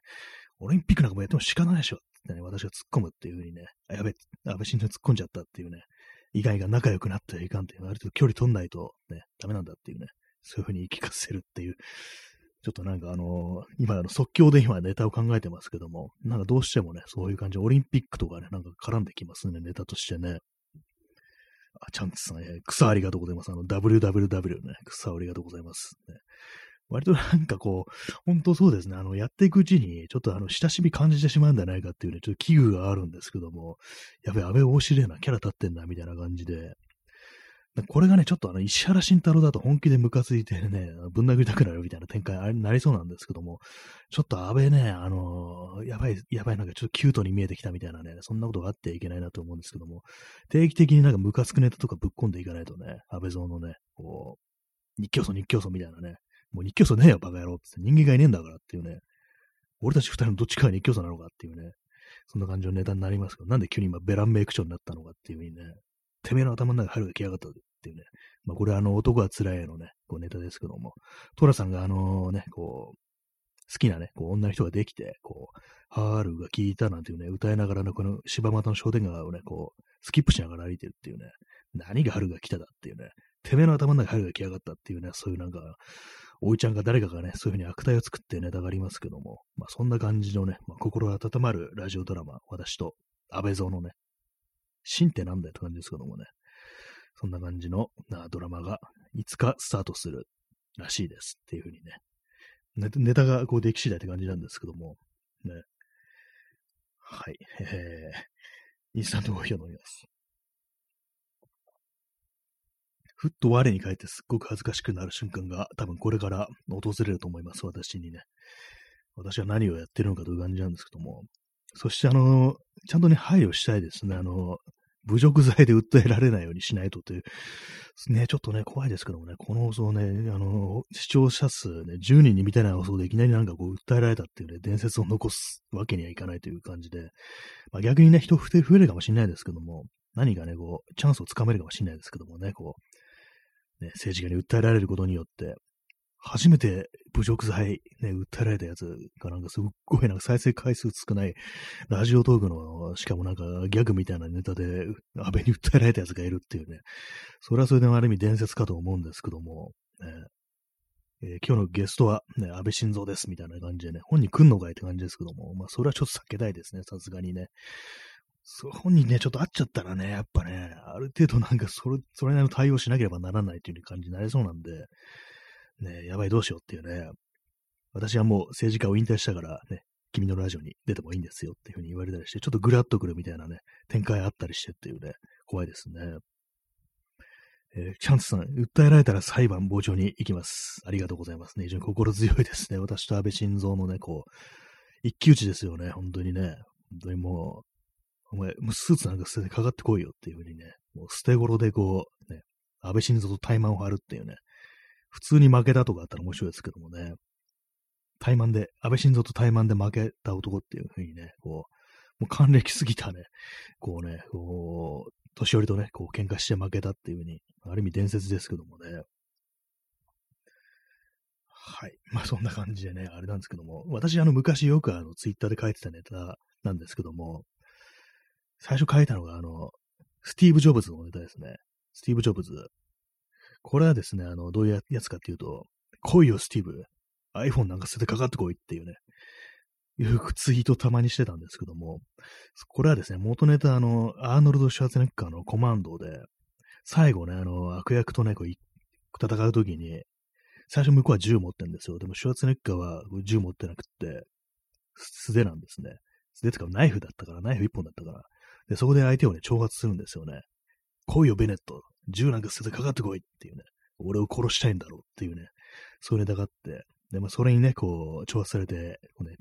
オリンピックなんかもやっても仕方ないでしょってね、私が突っ込むっていう風にね、やべ、安倍晋三突っ込んじゃったっていうね、意外が仲良くなってはいかんっていう、ある程度距離取んないとね、ダメなんだっていうね、そういう風に言い聞かせるっていう、ちょっとなんかあのー、今の即興で今ネタを考えてますけども、なんかどうしてもね、そういう感じ、オリンピックとかね、なんか絡んできますね、ネタとしてね。あ、チャンツさん、え、草ありがとうございます。あの、www ね、草ありがとうございます。ね、割となんかこう、本当そうですね、あの、やっていくうちに、ちょっとあの、親しみ感じてしまうんじゃないかっていうね、ちょっと危惧があるんですけども、やべえ、安倍大志なキャラ立ってんな、みたいな感じで、これがね、ちょっとあの、石原慎太郎だと本気でムカついてね、ぶん殴りたくなるみたいな展開になりそうなんですけども、ちょっと安倍ね、あのー、やばい、やばい、なんかちょっとキュートに見えてきたみたいなね、そんなことがあってはいけないなと思うんですけども、定期的になんかムカつくネタとかぶっ込んでいかないとね、安倍蔵のね、こう、日教祖日教祖みたいなね、もう日教祖ねえよ、バカ野郎って人間がいねえんだからっていうね、俺たち二人のどっちかが日教祖なのかっていうね、そんな感じのネタになりますけど、なんで急に今ベランメイク長になったのかっていうふうにね、てめえの頭の中に入るが来やがったっていうね。まあ、これはあの、男は辛いのね、こうネタですけども、トラさんがあのね、こう、好きなね、こう女の人ができて、こう、ハールが聞いたなんていうね、歌いながらのこの柴又の商店街をね、こう、スキップしながら歩いてるっていうね、何が春が来ただっていうね、てめえの頭の中春が来やがったっていうね、そういうなんか、おいちゃんが誰かがね、そういうふうに悪態を作ってネタがありますけども、まあそんな感じのね、まあ、心温まるラジオドラマ、私と安倍蔵のね、真ってなんだよって感じですけどもね、そんな感じのなドラマがいつかスタートするらしいですっていうふうにね。ネタがこうでき次第って感じなんですけども、ね。はい。えー、インスタントコーヒーを飲みます。ふっと我に返ってすっごく恥ずかしくなる瞬間が多分これから訪れると思います、私にね。私は何をやってるのかという感じなんですけども。そしてあの、ちゃんとね、配慮したいですね。あの、侮辱罪で訴えられないようにしないとという、ね、ちょっとね、怖いですけどもね、この放送ね、あの、視聴者数ね、10人にみたいな放送でいきなりなんかこう、訴えられたっていうね、伝説を残すわけにはいかないという感じで、まあ、逆にね、人増えるかもしれないですけども、何かね、こう、チャンスをつかめるかもしれないですけどもね、こう、ね、政治家に訴えられることによって、初めて侮辱罪、ね、訴えられたやつがなんかすっごいなんか再生回数少ないラジオトークの、しかもなんかギャグみたいなネタで安倍に訴えられたやつがいるっていうね、それはそれである意味伝説かと思うんですけども、ねえー、今日のゲストは、ね、安倍晋三ですみたいな感じでね、本人来んのかいって感じですけども、まあそれはちょっと避けたいですね、さすがにね。本人ね、ちょっと会っちゃったらね、やっぱね、ある程度なんかそれ、それなりの対応しなければならないという感じになりそうなんで、ね、やばいどうしようっていうね、私はもう政治家を引退したからね、君のラジオに出てもいいんですよっていうふうに言われたりして、ちょっとグラッとくるみたいなね、展開あったりしてっていうね、怖いですね。えー、チャンスさん、訴えられたら裁判傍聴に行きます。ありがとうございますね。非常に心強いですね。私と安倍晋三のね、こう、一騎打ちですよね。本当にね。本当にもう、お前、もうスーツなんか捨ててかかってこいよっていうふうにね、もう捨て頃でこう、ね、安倍晋三と怠慢を張るっていうね、普通に負けたとかあったら面白いですけどもね、怠慢で、安倍晋三と怠慢で負けた男っていうふうにね、こう、もう還暦すぎたね、こうね、こう、年寄りとね、こう喧嘩して負けたっていうふうに、ある意味伝説ですけどもね。はい。まあそんな感じでね、あれなんですけども、私あの昔よくあのツイッターで書いてたネタなんですけども、最初書いたのがあの、スティーブ・ジョブズのネタですね。スティーブ・ジョブズ。これはですね、あの、どういうやつかっていうと、来いよ、スティーブ。iPhone なんか捨ててかかってこいっていうね、いうツイートたまにしてたんですけども、これはですね、元ネタ、あの、アーノルド・シュワツネッカーのコマンドで、最後ね、あの、悪役とね、こう、戦うときに、最初向こうは銃持ってんですよ。でも、シュワツネッカーは銃持ってなくって、素手なんですね。素手ってかナイフだったから、ナイフ一本だったから。で、そこで相手をね、挑発するんですよね。来いよ、ベネット。銃なんか捨ててかかってこいっていうね。俺を殺したいんだろうっていうね。そういうネタがあって。で、まあ、それにね、こう、挑発されて、こうね、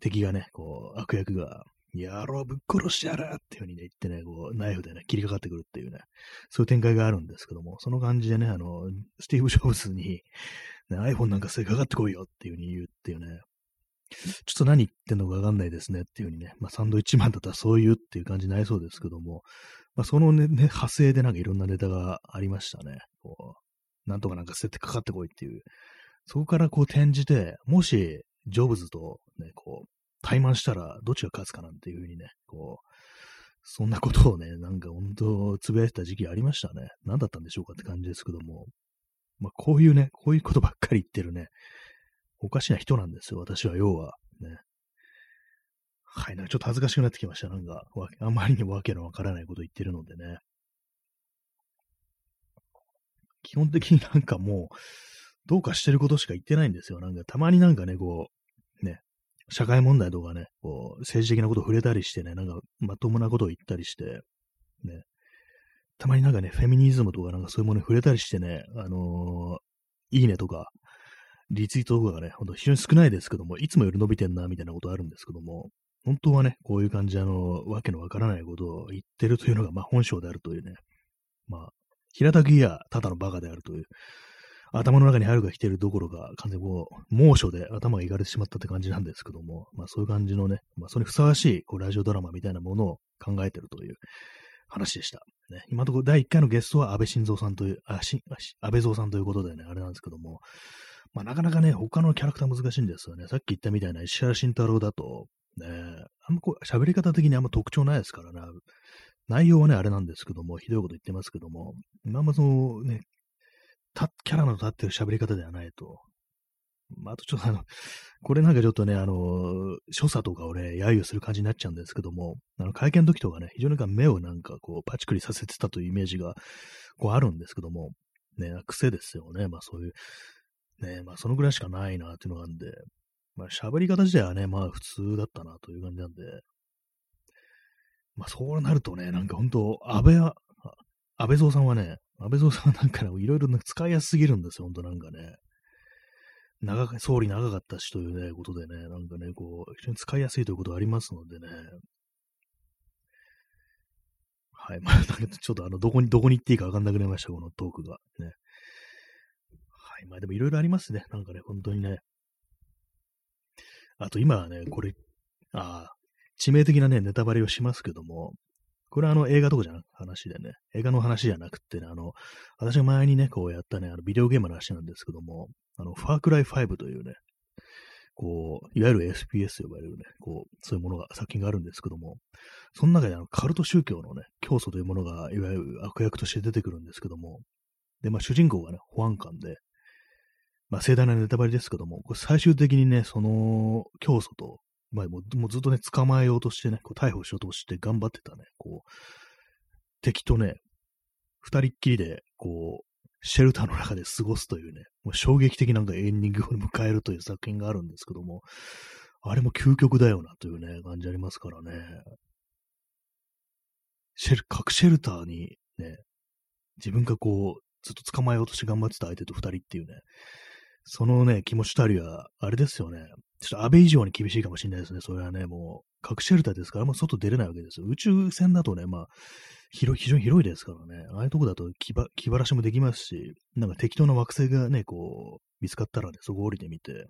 敵がね、こう、悪役が、やろう、ぶっ殺してやるっていう風にね、言ってね、こう、ナイフでね、切りかかってくるっていうね、そういう展開があるんですけども、その感じでね、あの、スティーブ・ジョブズに、ね、iPhone なんか捨てかかってこいよっていう風に言うっていうね、ちょっと何言ってんのかわかんないですねっていう風にね、まあ、サンドイッチマンだったらそういうっていう感じになりそうですけども、まあ、そのね、ね派生でなんかいろんなネタがありましたね。こう、なんとかなんか捨ててかかってこいっていう。そこからこう転じて、もし、ジョブズとね、こう、怠慢したらどっちが勝つかなんていうふうにね、こう、そんなことをね、なんか本当、つぶやいてた時期ありましたね。何だったんでしょうかって感じですけども。まあ、こういうね、こういうことばっかり言ってるね、おかしな人なんですよ、私は要は。ね。はい、なんかちょっと恥ずかしくなってきました。なんか、あまりにわけのわからないこと言ってるのでね。基本的になんかもう、どうかしてることしか言ってないんですよ。なんかたまになんかね、こう、ね、社会問題とかね、こう、政治的なこと触れたりしてね、なんかまともなことを言ったりして、ね、たまになんかね、フェミニズムとかなんかそういうものに触れたりしてね、あのー、いいねとか、リツイートとかがね、ほんと非常に少ないですけども、いつもより伸びてんな、みたいなことあるんですけども、本当はね、こういう感じで、あの、わけのわからないことを言ってるというのが、まあ、本性であるというね、まあ、平たく言や、ただのバカであるという、頭の中に春が来てるどころか、完全にこう、猛暑で頭がいかれてしまったって感じなんですけども、まあそういう感じのね、まあそれにふさわしいこうラジオドラマみたいなものを考えてるという話でした。ね、今のところ第1回のゲストは安倍晋三さんという、あし安倍蔵さんということでね、あれなんですけども、まあなかなかね、他のキャラクター難しいんですよね。さっき言ったみたいな石原慎太郎だと、ね、あんまこう、喋り方的にあんま特徴ないですからな。内容はね、あれなんですけども、ひどいこと言ってますけども、今まそのね、キャラの立ってる喋り方ではないと。まあ、あとちょっとあの、これなんかちょっとね、あの、所作とかをね、揶揄する感じになっちゃうんですけども、あの、会見の時とかね、非常になんか目をなんかこう、パチクリさせてたというイメージが、こうあるんですけども、ね、癖ですよね。まあそういう、ね、まあそのぐらいしかないなっていうのがあるんで、まあ喋り方自体はね、まあ普通だったなという感じなんで、まあそうなるとね、なんか本当安倍は、安倍蔵さんはね、安倍蔵さんなんかね、いろいろ使いやすすぎるんですよ、ほんとなんかね。長、総理長かったしというね、ことでね、なんかね、こう、非常に使いやすいということがありますのでね。はい。まあ、なんかちょっとあの、どこに、どこに行っていいかわかんなくなりました、このトークが。ね。はい。まあでもいろいろありますね。なんかね、本当にね。あと今はね、これ、あ、致命的なね、ネタバレをしますけども、これはあの映画とかじゃなく話でね、映画の話じゃなくてね、あの、私が前にね、こうやったね、あのビデオゲームの話なんですけども、あの、ファークライ5というね、こう、いわゆる SPS と呼ばれるね、こう、そういうものが、作品があるんですけども、その中であの、カルト宗教のね、教祖というものが、いわゆる悪役として出てくるんですけども、で、まあ、主人公がね、保安官で、まあ、盛大なネタバレですけども、最終的にね、その、教祖と、まあ、もうずっとね、捕まえようとしてね、こう逮捕しようとして頑張ってたね、こう、敵とね、二人っきりで、こう、シェルターの中で過ごすというね、もう衝撃的なんかエンディングを迎えるという作品があるんですけども、あれも究極だよなというね、感じありますからね。シェル、核シェルターにね、自分がこう、ずっと捕まえようとして頑張ってた相手と二人っていうね、そのね、気持ちたりは、あれですよね。ちょっと安倍以上に厳しいかもしれないですね。それはね、もう、核シェルターですから、もう外出れないわけですよ。宇宙船だとね、まあ、広非常に広いですからね。ああいうとこだと気ば気晴らしもできますし、なんか適当な惑星がね、こう、見つかったらね、そこ降りてみて、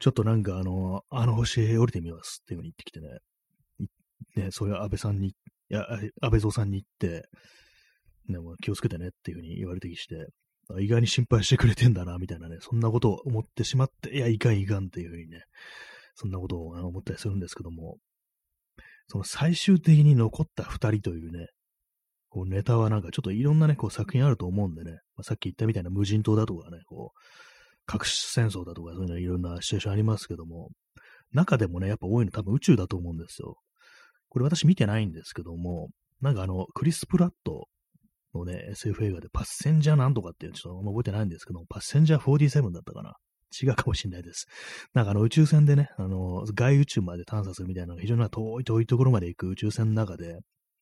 ちょっとなんかあの、あの星へ降りてみますっていう風に言ってきてね、ね、そういう安倍さんに、いや、安倍蔵さんに行って、ね、も気をつけてねっていう風に言われてきて、意外に心配してくれてんだな、みたいなね、そんなことを思ってしまって、いや、いかんいかんっていう風にね、そんなことを思ったりするんですけども、その最終的に残った二人というね、こうネタはなんかちょっといろんなね、こう作品あると思うんでね、まあ、さっき言ったみたいな無人島だとかね、こう、核戦争だとかそういうのいろんなシチュエーションありますけども、中でもね、やっぱ多いの多分宇宙だと思うんですよ。これ私見てないんですけども、なんかあの、クリス・プラットのね、SF 映画でパッセンジャーなんとかっていうちょっとあんま覚えてないんですけど、パッセンジャー47だったかな。違うかもしれないです。なんかあの宇宙船でね、あの、外宇宙まで探査するみたいな非常に遠い遠いところまで行く宇宙船の中で、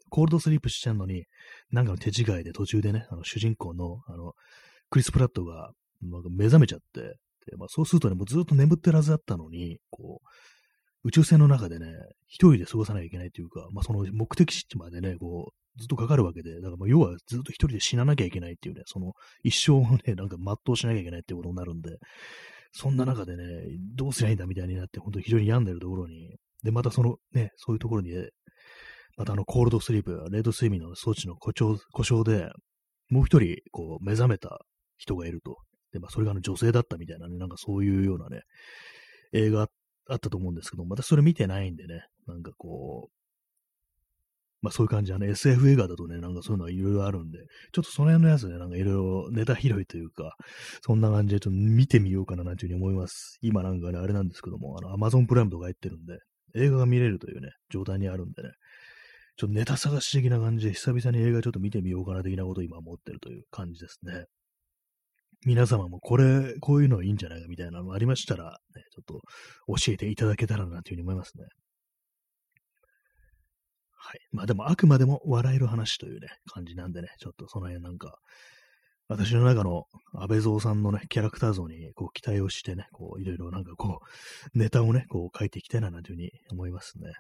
コールドスリープしてんのに、なんかの手違いで途中でね、あの主人公の、あの、クリス・プラットが、なんか目覚めちゃって、でまあ、そうするとね、もうずっと眠ってるはずだったのに、こう、宇宙船の中でね、一人で過ごさなきゃいけないというか、まあ、その目的地までね、こう、ずっとかかるわけで、だからまあ要はずっと一人で死ななきゃいけないっていうね、その一生をね、なんか全うしなきゃいけないってことになるんで、そんな中でね、どうすりゃいいんだみたいになって、本当に非常に病んでるところに、で、またそのね、そういうところに、またあのコールドスリープ、レード睡眠の装置の故障故障で、もう一人、こう、目覚めた人がいると。で、まあ、それがあの女性だったみたいなね、なんかそういうようなね、映画あったと思うんですけど、またそれ見てないんでね、なんかこう、まあそういう感じはね、SF 映画だとね、なんかそういうのはいろいろあるんで、ちょっとその辺のやつね、なんかいろいろネタ広いというか、そんな感じでちょっと見てみようかななんていうふうに思います。今なんかね、あれなんですけども、あの、Amazon プライムとか入ってるんで、映画が見れるというね、状態にあるんでね、ちょっとネタ探し的な感じで、久々に映画ちょっと見てみようかな的なことを今思ってるという感じですね。皆様もこれ、こういうのいいんじゃないかみたいなのありましたら、ね、ちょっと教えていただけたらなというふうに思いますね。はい。まあでも、あくまでも笑える話というね、感じなんでね、ちょっとその辺なんか、私の中の安倍蔵さんのね、キャラクター像にこう期待をしてね、こういろいろなんかこう、ネタをね、こう書いていきたいな、なんていうふうに思いますね。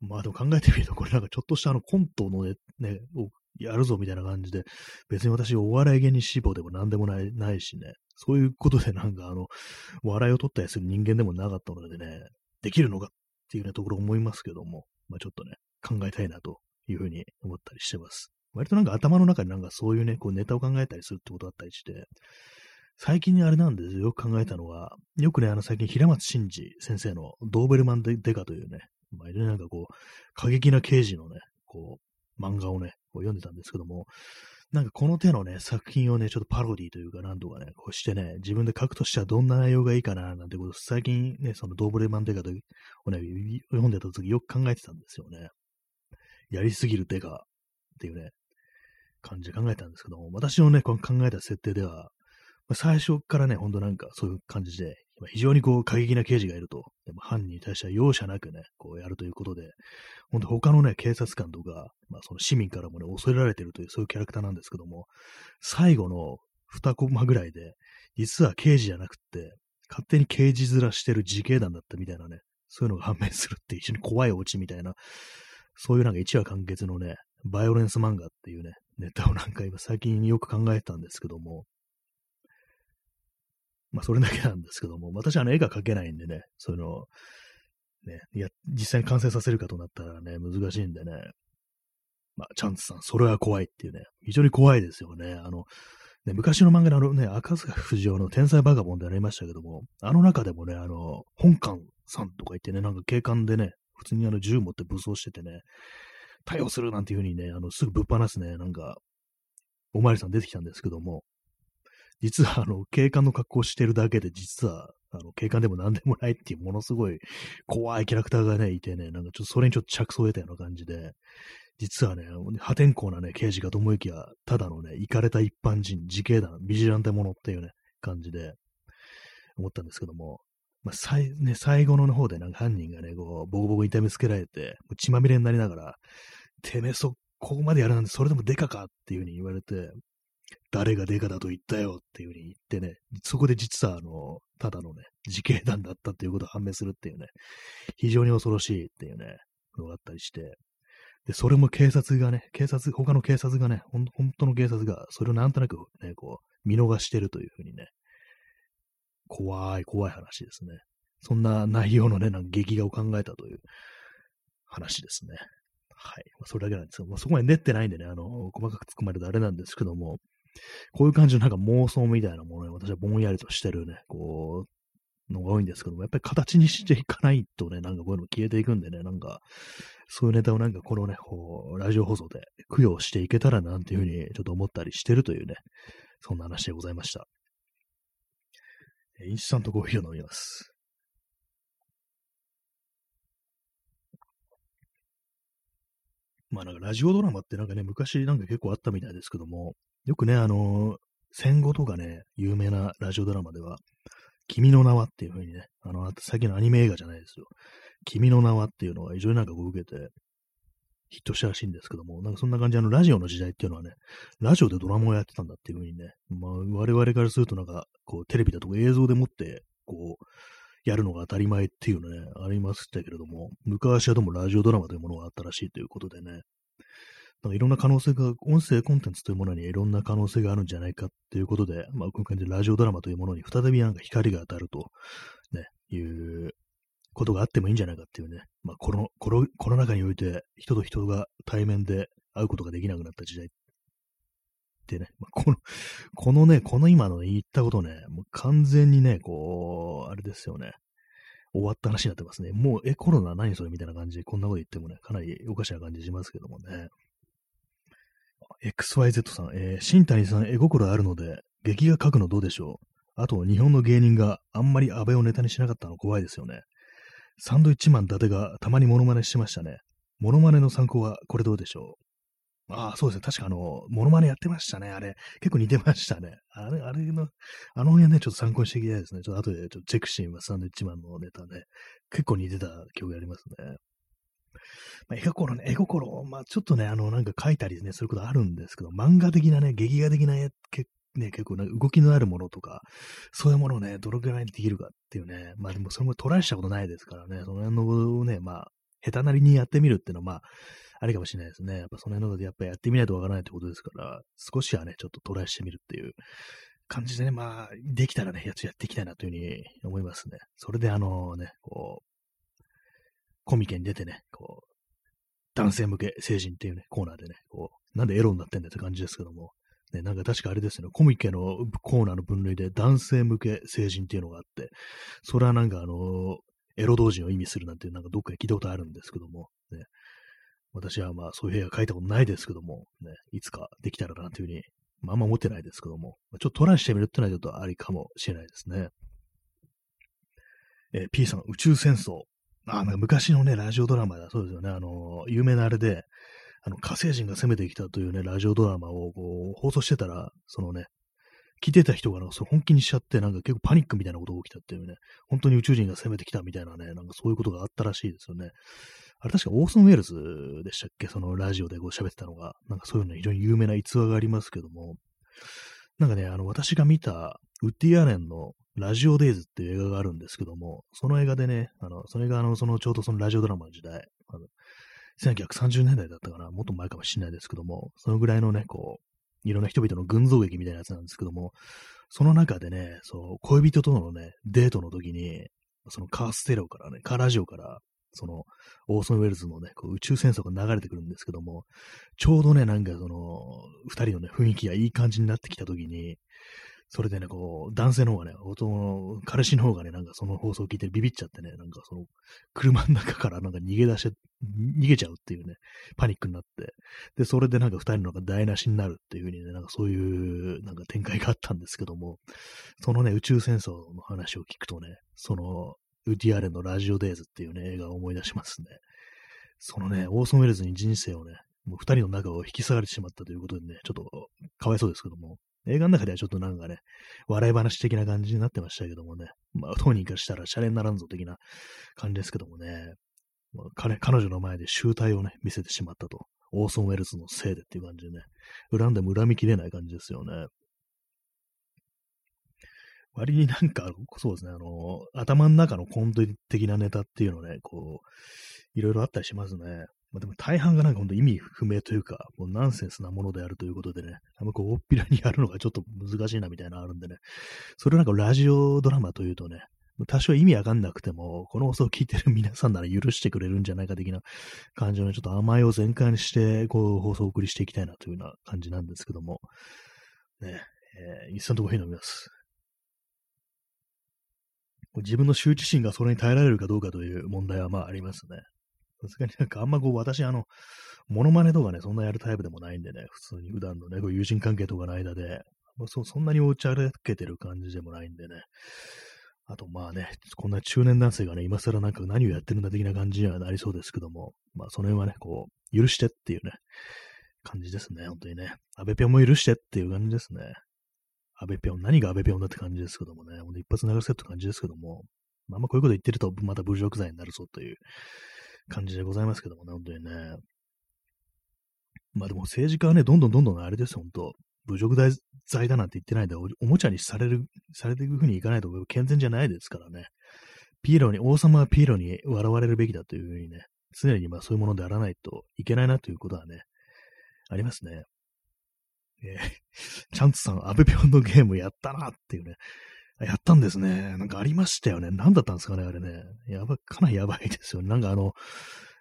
まあでも考えてみると、これなんかちょっとしたあのコントのね、ねをやるぞみたいな感じで、別に私お笑い芸人志望でも何でもないないしね、そういうことでなんかあの、笑いを取ったりする人間でもなかったのでね、できるのかっていうね、ところ思いますけども、まあちょっとね、考えたいなというふうに思ったりしてます。割となんか頭の中になんかそういうね、こうネタを考えたりするってことだったりして、最近あれなんですよ、よく考えたのは、よくね、あの最近平松真二先生のドーベルマンデカというね、まあ、なんかこう、過激な刑事のね、こう、漫画をね、こう読んでたんですけども、なんかこの手のね、作品をね、ちょっとパロディというか、なんとかね、こうしてね、自分で書くとしてはどんな内容がいいかな、なんてこと、最近ね、そのドーブレマンデカをね、読んでた時よく考えてたんですよね。やりすぎるデカっていうね、感じで考えたんですけども、私のね、この考えた設定では、最初からね、ほんとなんかそういう感じで、非常にこう過激な刑事がいると、でも犯人に対しては容赦なくね、こうやるということで、本当他のね、警察官とか、まあその市民からもね、恐れられてるというそういうキャラクターなんですけども、最後の2コマぐらいで、実は刑事じゃなくって、勝手に刑事面してる自警団だったみたいなね、そういうのが判明するって非常に怖いオチみたいな、そういうなんか一話完結のね、バイオレンス漫画っていうね、ネタをなんか今最近よく考えてたんですけども、まあ、それだけなんですけども、私はね、絵が描けないんでね、そういうの、ね、いや、実際に完成させるかとなったらね、難しいんでね、まあ、チャンスさん、それは怖いっていうね、非常に怖いですよね。あの、ね、昔の漫画のあのね、赤塚不二夫の天才バカボンでありましたけども、あの中でもね、あの、本館さんとか言ってね、なんか警官でね、普通にあの銃持って武装しててね、対応するなんていう風にね、あの、すぐぶっ放すね、なんか、おまわりさん出てきたんですけども、実はあの、警官の格好してるだけで、実は、あの、警官でも何でもないっていうものすごい怖いキャラクターがね、いてね、なんかちょっとそれにちょっと着想を得たような感じで、実はね、破天荒なね、刑事かと思いきや、ただのね、行かれた一般人、自警団、ビジランテ者っていうね、感じで、思ったんですけども、まあ、最、ね、最後の方でなんか犯人がね、こう、ボコボコ痛めつけられて、血まみれになりながら、てめえそ、ここまでやるなんてそれでもデカかっていう風に言われて、誰がデカだと言ったよっていう風に言ってね、そこで実はあの、ただのね、自警団だったっていうことが判明するっていうね、非常に恐ろしいっていうね、のがあったりして、で、それも警察がね、警察、他の警察がね、ほん本当の警察が、それをなんとなくね、こう、見逃してるというふうにね、怖い、怖い話ですね。そんな内容のね、なんか劇画を考えたという話ですね。はい。それだけなんですよ。そこまで練ってないんでね、あの、細かく突っ込まれたあれなんですけども、こういう感じのなんか妄想みたいなものを私はぼんやりとしてるね、こう、のが多いんですけども、やっぱり形にしていかないとね、なんかこういうの消えていくんでね、なんか、そういうネタをなんかこのね、こう、ラジオ放送で供養していけたらなんていうふうにちょっと思ったりしてるというね、そんな話でございました。インスタントコーヒーを飲みます。まあなんかラジオドラマってなんかね、昔なんか結構あったみたいですけども、よくね、あの、戦後とかね、有名なラジオドラマでは、君の名はっていう風にね、あの、最近のアニメ映画じゃないですよ。君の名はっていうのが非常になんかこう受けて、ヒットしたらしいんですけども、なんかそんな感じ、あの、ラジオの時代っていうのはね、ラジオでドラマをやってたんだっていう風にね、まあ、我々からするとなんか、こう、テレビだとか映像でもって、こう、やるのが当たり前っていうのね、ありましたけれども、昔はでもラジオドラマというものがあったらしいということでね、いろんな可能性が、音声コンテンツというものにいろんな可能性があるんじゃないかっていうことで、まあ、今回でラジオドラマというものに再びなんか光が当たると、ね、いうことがあってもいいんじゃないかっていうね、まあ、この、この、この中において人と人が対面で会うことができなくなった時代ってね、まあ、この、このね、この今の言ったことね、もう完全にね、こう、あれですよね。終わった話になってますね。もう、え、コロナ何それみたいな感じで、こんなこと言ってもね、かなりおかしな感じしますけどもね。XYZ さん、えー、新谷さん絵心あるので、劇画描くのどうでしょう？あと、日本の芸人があんまり安倍をネタにしなかったの怖いですよね。サンドイッチマン伊達がたまにモノマネしてましたね。モノマネの参考はこれどうでしょう？ああ、そうですね。確かあの、モノマネやってましたね。あれ。結構似てましたね。あれ、あれの、あの辺ね、ちょっと参考にしていきたいですね。ちょっと後でちょっとチェックしてみます。サンドイッチマンのネタね。結構似てた記憶ありますね。まあ、絵心ね、絵心、まあちょっとね、あの、なんか書いたりね、することあるんですけど、漫画的なね、劇画的な絵、けね、結構ね、動きのあるものとか、そういうものをね、どのくらいできるかっていうね、まあでもそれもトライしたことないですからね、その辺のね、まあ、下手なりにやってみるっていうのは、まあ、ありかもしれないですね。やっぱその辺のでやっぱやってみないとわからないってことですから、少しはね、ちょっとトライしてみるっていう感じでね、まあ、できたらね、やつやっていきたいなというふうに思いますね。それであのね、こう、コミケに出てね、こう、男性向け成人っていうね、コーナーでね、こう、なんでエロになってんだって感じですけども、ね、なんか確かあれですね、コミケのコーナーの分類で男性向け成人っていうのがあって、それはなんかあの、エロ同人を意味するなんてなんかどっかで聞いたことあるんですけども、ね、私はまあそういう部屋書いたことないですけども、ね、いつかできたらなというふうに、まああんま思ってないですけども、ちょっとトライしてみるってのはちょっとありかもしれないですね。えー、P さん、宇宙戦争。あ、なんか昔のね、ラジオドラマだ、そうですよね。あの、有名なあれで、あの、火星人が攻めてきたというね、ラジオドラマをこう放送してたら、そのね、聞いてた人がなんかそ本気にしちゃって、なんか結構パニックみたいなことが起きたっていうね、本当に宇宙人が攻めてきたみたいなね、なんかそういうことがあったらしいですよね。あれ確かオーソン・ウェルズでしたっけ？そのラジオでこう喋ってたのが。なんかそういうの非常に有名な逸話がありますけども、なんかね、あの、私が見たウッディ・アレンのラジオデイズっていう映画があるんですけども、その映画でね、あの、それがあの、そのちょうどそのラジオドラマの時代、あの1930年代だったかな、もっと前かもしれないですけども、そのぐらいのね、こう、いろんな人々の群像劇みたいなやつなんですけども、その中でね、そう、恋人とのね、デートの時に、そのカーステレオからね、カーラジオから、その、オーソン・ウェルズのね、こう宇宙戦争が流れてくるんですけども、ちょうどね、なんかその、二人のね、雰囲気がいい感じになってきたときに、それでね、こう、男性の方がね、男の彼氏の方がね、なんかその放送を聞いてビビっちゃってね、なんかその、車の中からなんか逃げ出して、逃げちゃうっていうね、パニックになって、で、それでなんか二人のが台無しになるっていう風にね、なんかそういう、なんか展開があったんですけども、そのね、宇宙戦争の話を聞くとね、その、ウディアレンのラジオデイズっていうね、映画を思い出しますね。そのね、オーソン・ウェルズに人生をね、もう二人の中を引き下がれてしまったということでね、ちょっとかわいそうですけども、映画の中ではちょっとなんかね、笑い話的な感じになってましたけどもね、まあ、当人からしたらシャレにならんぞ的な感じですけどもね、まあ、彼彼女の前で集体をね、見せてしまったと。オーソン・ウェルズのせいでっていう感じでね、恨んでも恨みきれない感じですよね。割になんか、そうですね、あの、頭の中のコント的なネタっていうのね、こう、いろいろあったりしますね。まあ、でも大半がなんか本当意味不明というか、もうナンセンスなものであるということでね、あんまこう、大っぴらにやるのがちょっと難しいなみたいなのあるんでね、それをなんかラジオドラマというとね、多少意味わかんなくても、この放送を聞いてる皆さんなら許してくれるんじゃないか的な感じの、ね、ちょっと甘えを全開にして、こう、放送を送りしていきたいなというような感じなんですけども、ね、えー、インスタントコーヒー飲みます。自分の羞恥心がそれに耐えられるかどうかという問題はまあありますね。さすがになんかあんまこう私あの、モノマネとかね、そんなやるタイプでもないんでね、普通に普段のね、こう友人関係とかの間で、まあそそんなにおちゃらけてる感じでもないんでね。あとまあね、こんな中年男性がね、今更なんか何をやってるんだ的な感じにはなりそうですけども、まあその辺はね、こう、許してっていうね、感じですね、本当にね。安倍ぴょんも許してっていう感じですね。安倍ぴょん、何が安倍ぴょんだって感じですけどもね、ほんと一発流せって感じですけども、まあ、まあこういうこと言ってるとまた侮辱罪になるぞという感じでございますけどもね、本当にね。まあでも政治家はね、どんどんどんどんあれですよ、本当侮辱罪だなんて言ってないでお、おもちゃにされる、されていくふうにいかないと健全じゃないですからね。ピエロに、王様はピエロに笑われるべきだというふうにね、常にまあそういうものであらないといけないなということはね、ありますね。えー、チャンツさん、アベピョンのゲームやったなっていうね、やったんですね。なんかありましたよね。何だったんですかね、あれね。やば、かなりやばいですよね。なんかあの、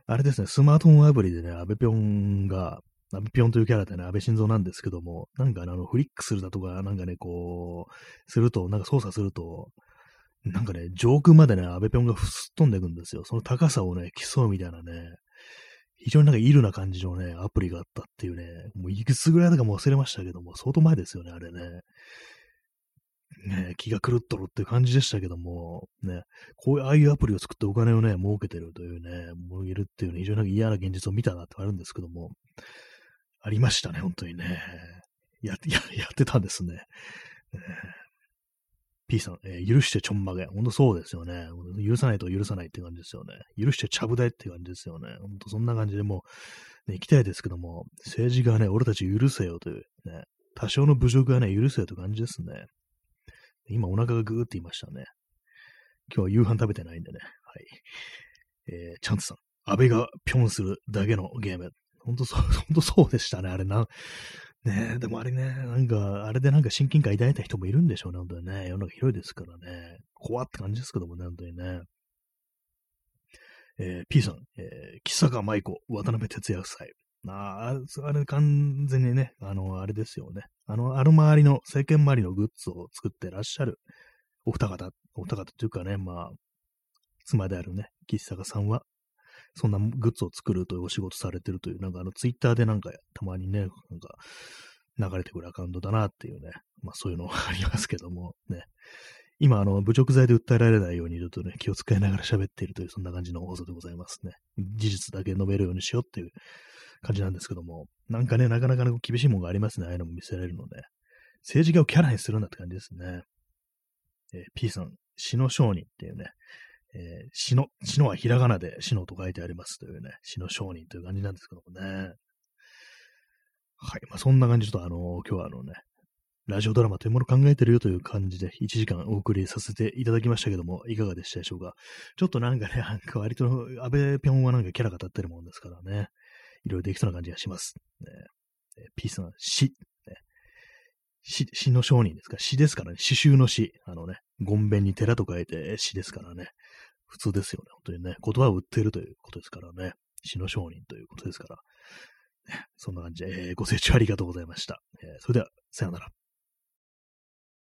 あれですね、スマートフォンアプリでね、アベピョンが、アベピョンというキャラでね、安倍晋三なんですけども、なんかあの、フリックするだとか、なんかね、こう、すると、なんか操作すると、なんかね、上空までね、安倍ぴょんがすっ飛んでいくんですよ。その高さをね、競うみたいなね、非常になんかイルな感じのね、アプリがあったっていうね、もういくつぐらいだかも忘れましたけども、相当前ですよね、あれね。ね、気が狂っとるっていう感じでしたけども、ね、こういう、ああいうアプリを作ってお金をね、儲けてるというね、もういるっていうね、非常に嫌な現実を見たなってあるんですけども、ありましたね、本当にね。や、や、やってたんですね。P さん、えー、許してちょんまげ。ほんとそうですよね。許さないと許さないって感じですよね。許してちゃぶ台って感じですよね。ほんとそんな感じでもう、ね、行きたいですけども、政治がね、俺たち許せよという、ね、多少の侮辱がね、許せよという感じですね。今お腹がぐーっていましたね。今日は夕飯食べてないんでね。はい。えー、チャンツさん。安倍がぴょんするだけのゲーム。ほんとそう、ほんとそうでしたね。あれな、ねえ、でもあれね、なんか、あれでなんか親近感抱いた人もいるんでしょうね、本当にね。世の中広いですからね。怖って感じですけどもね、本当にね。えー、P さん、えー、木坂舞子、渡辺哲也夫妻。ああ、あれ完全にね、あの、あれですよね。あの、あの周りの、政権周りのグッズを作ってらっしゃるお二方、お二方というかね、まあ、妻であるね、岸坂さんは、そんなグッズを作るというお仕事されてるという、なんかあの、ツイッターでなんか、たまにね、なんか、流れてくるアカウントだなっていうね、まあそういうのありますけども、ね。今、あの、侮辱罪で訴えられないように、ちょっとね、気を使いながら喋っているという、そんな感じの放送でございますね。事実だけ述べるようにしようっていう感じなんですけども、なんかね、なかなかね厳しいものがありますね、ああいうのも見せられるので。政治家をキャラにするんだって感じですね。えー、P さん、死の商人っていうね、えー、死の、死のはひらがなで死のと書いてありますというね、死の商人という感じなんですけどもね。はい。まあ、そんな感じで、ちょっとあのー、今日はあのね、ラジオドラマというものを考えてるよという感じで1時間お送りさせていただきましたけども、いかがでしたでしょうか。ちょっとなんかね、なんか割と安倍ぴょんはなんかキャラが立ってるもんですからね、いろいろできそうな感じがします。ね、P さん、死、ね、死、死の商人ですか？死ですからね。死臭の死。あのね、ごんべんに寺と書いて死ですからね。普通ですよね。本当にね。言葉を売ってるということですからね。死の商人ということですから。ね、そんな感じで、えー、ご清聴ありがとうございました。えー、それでは、さよなら。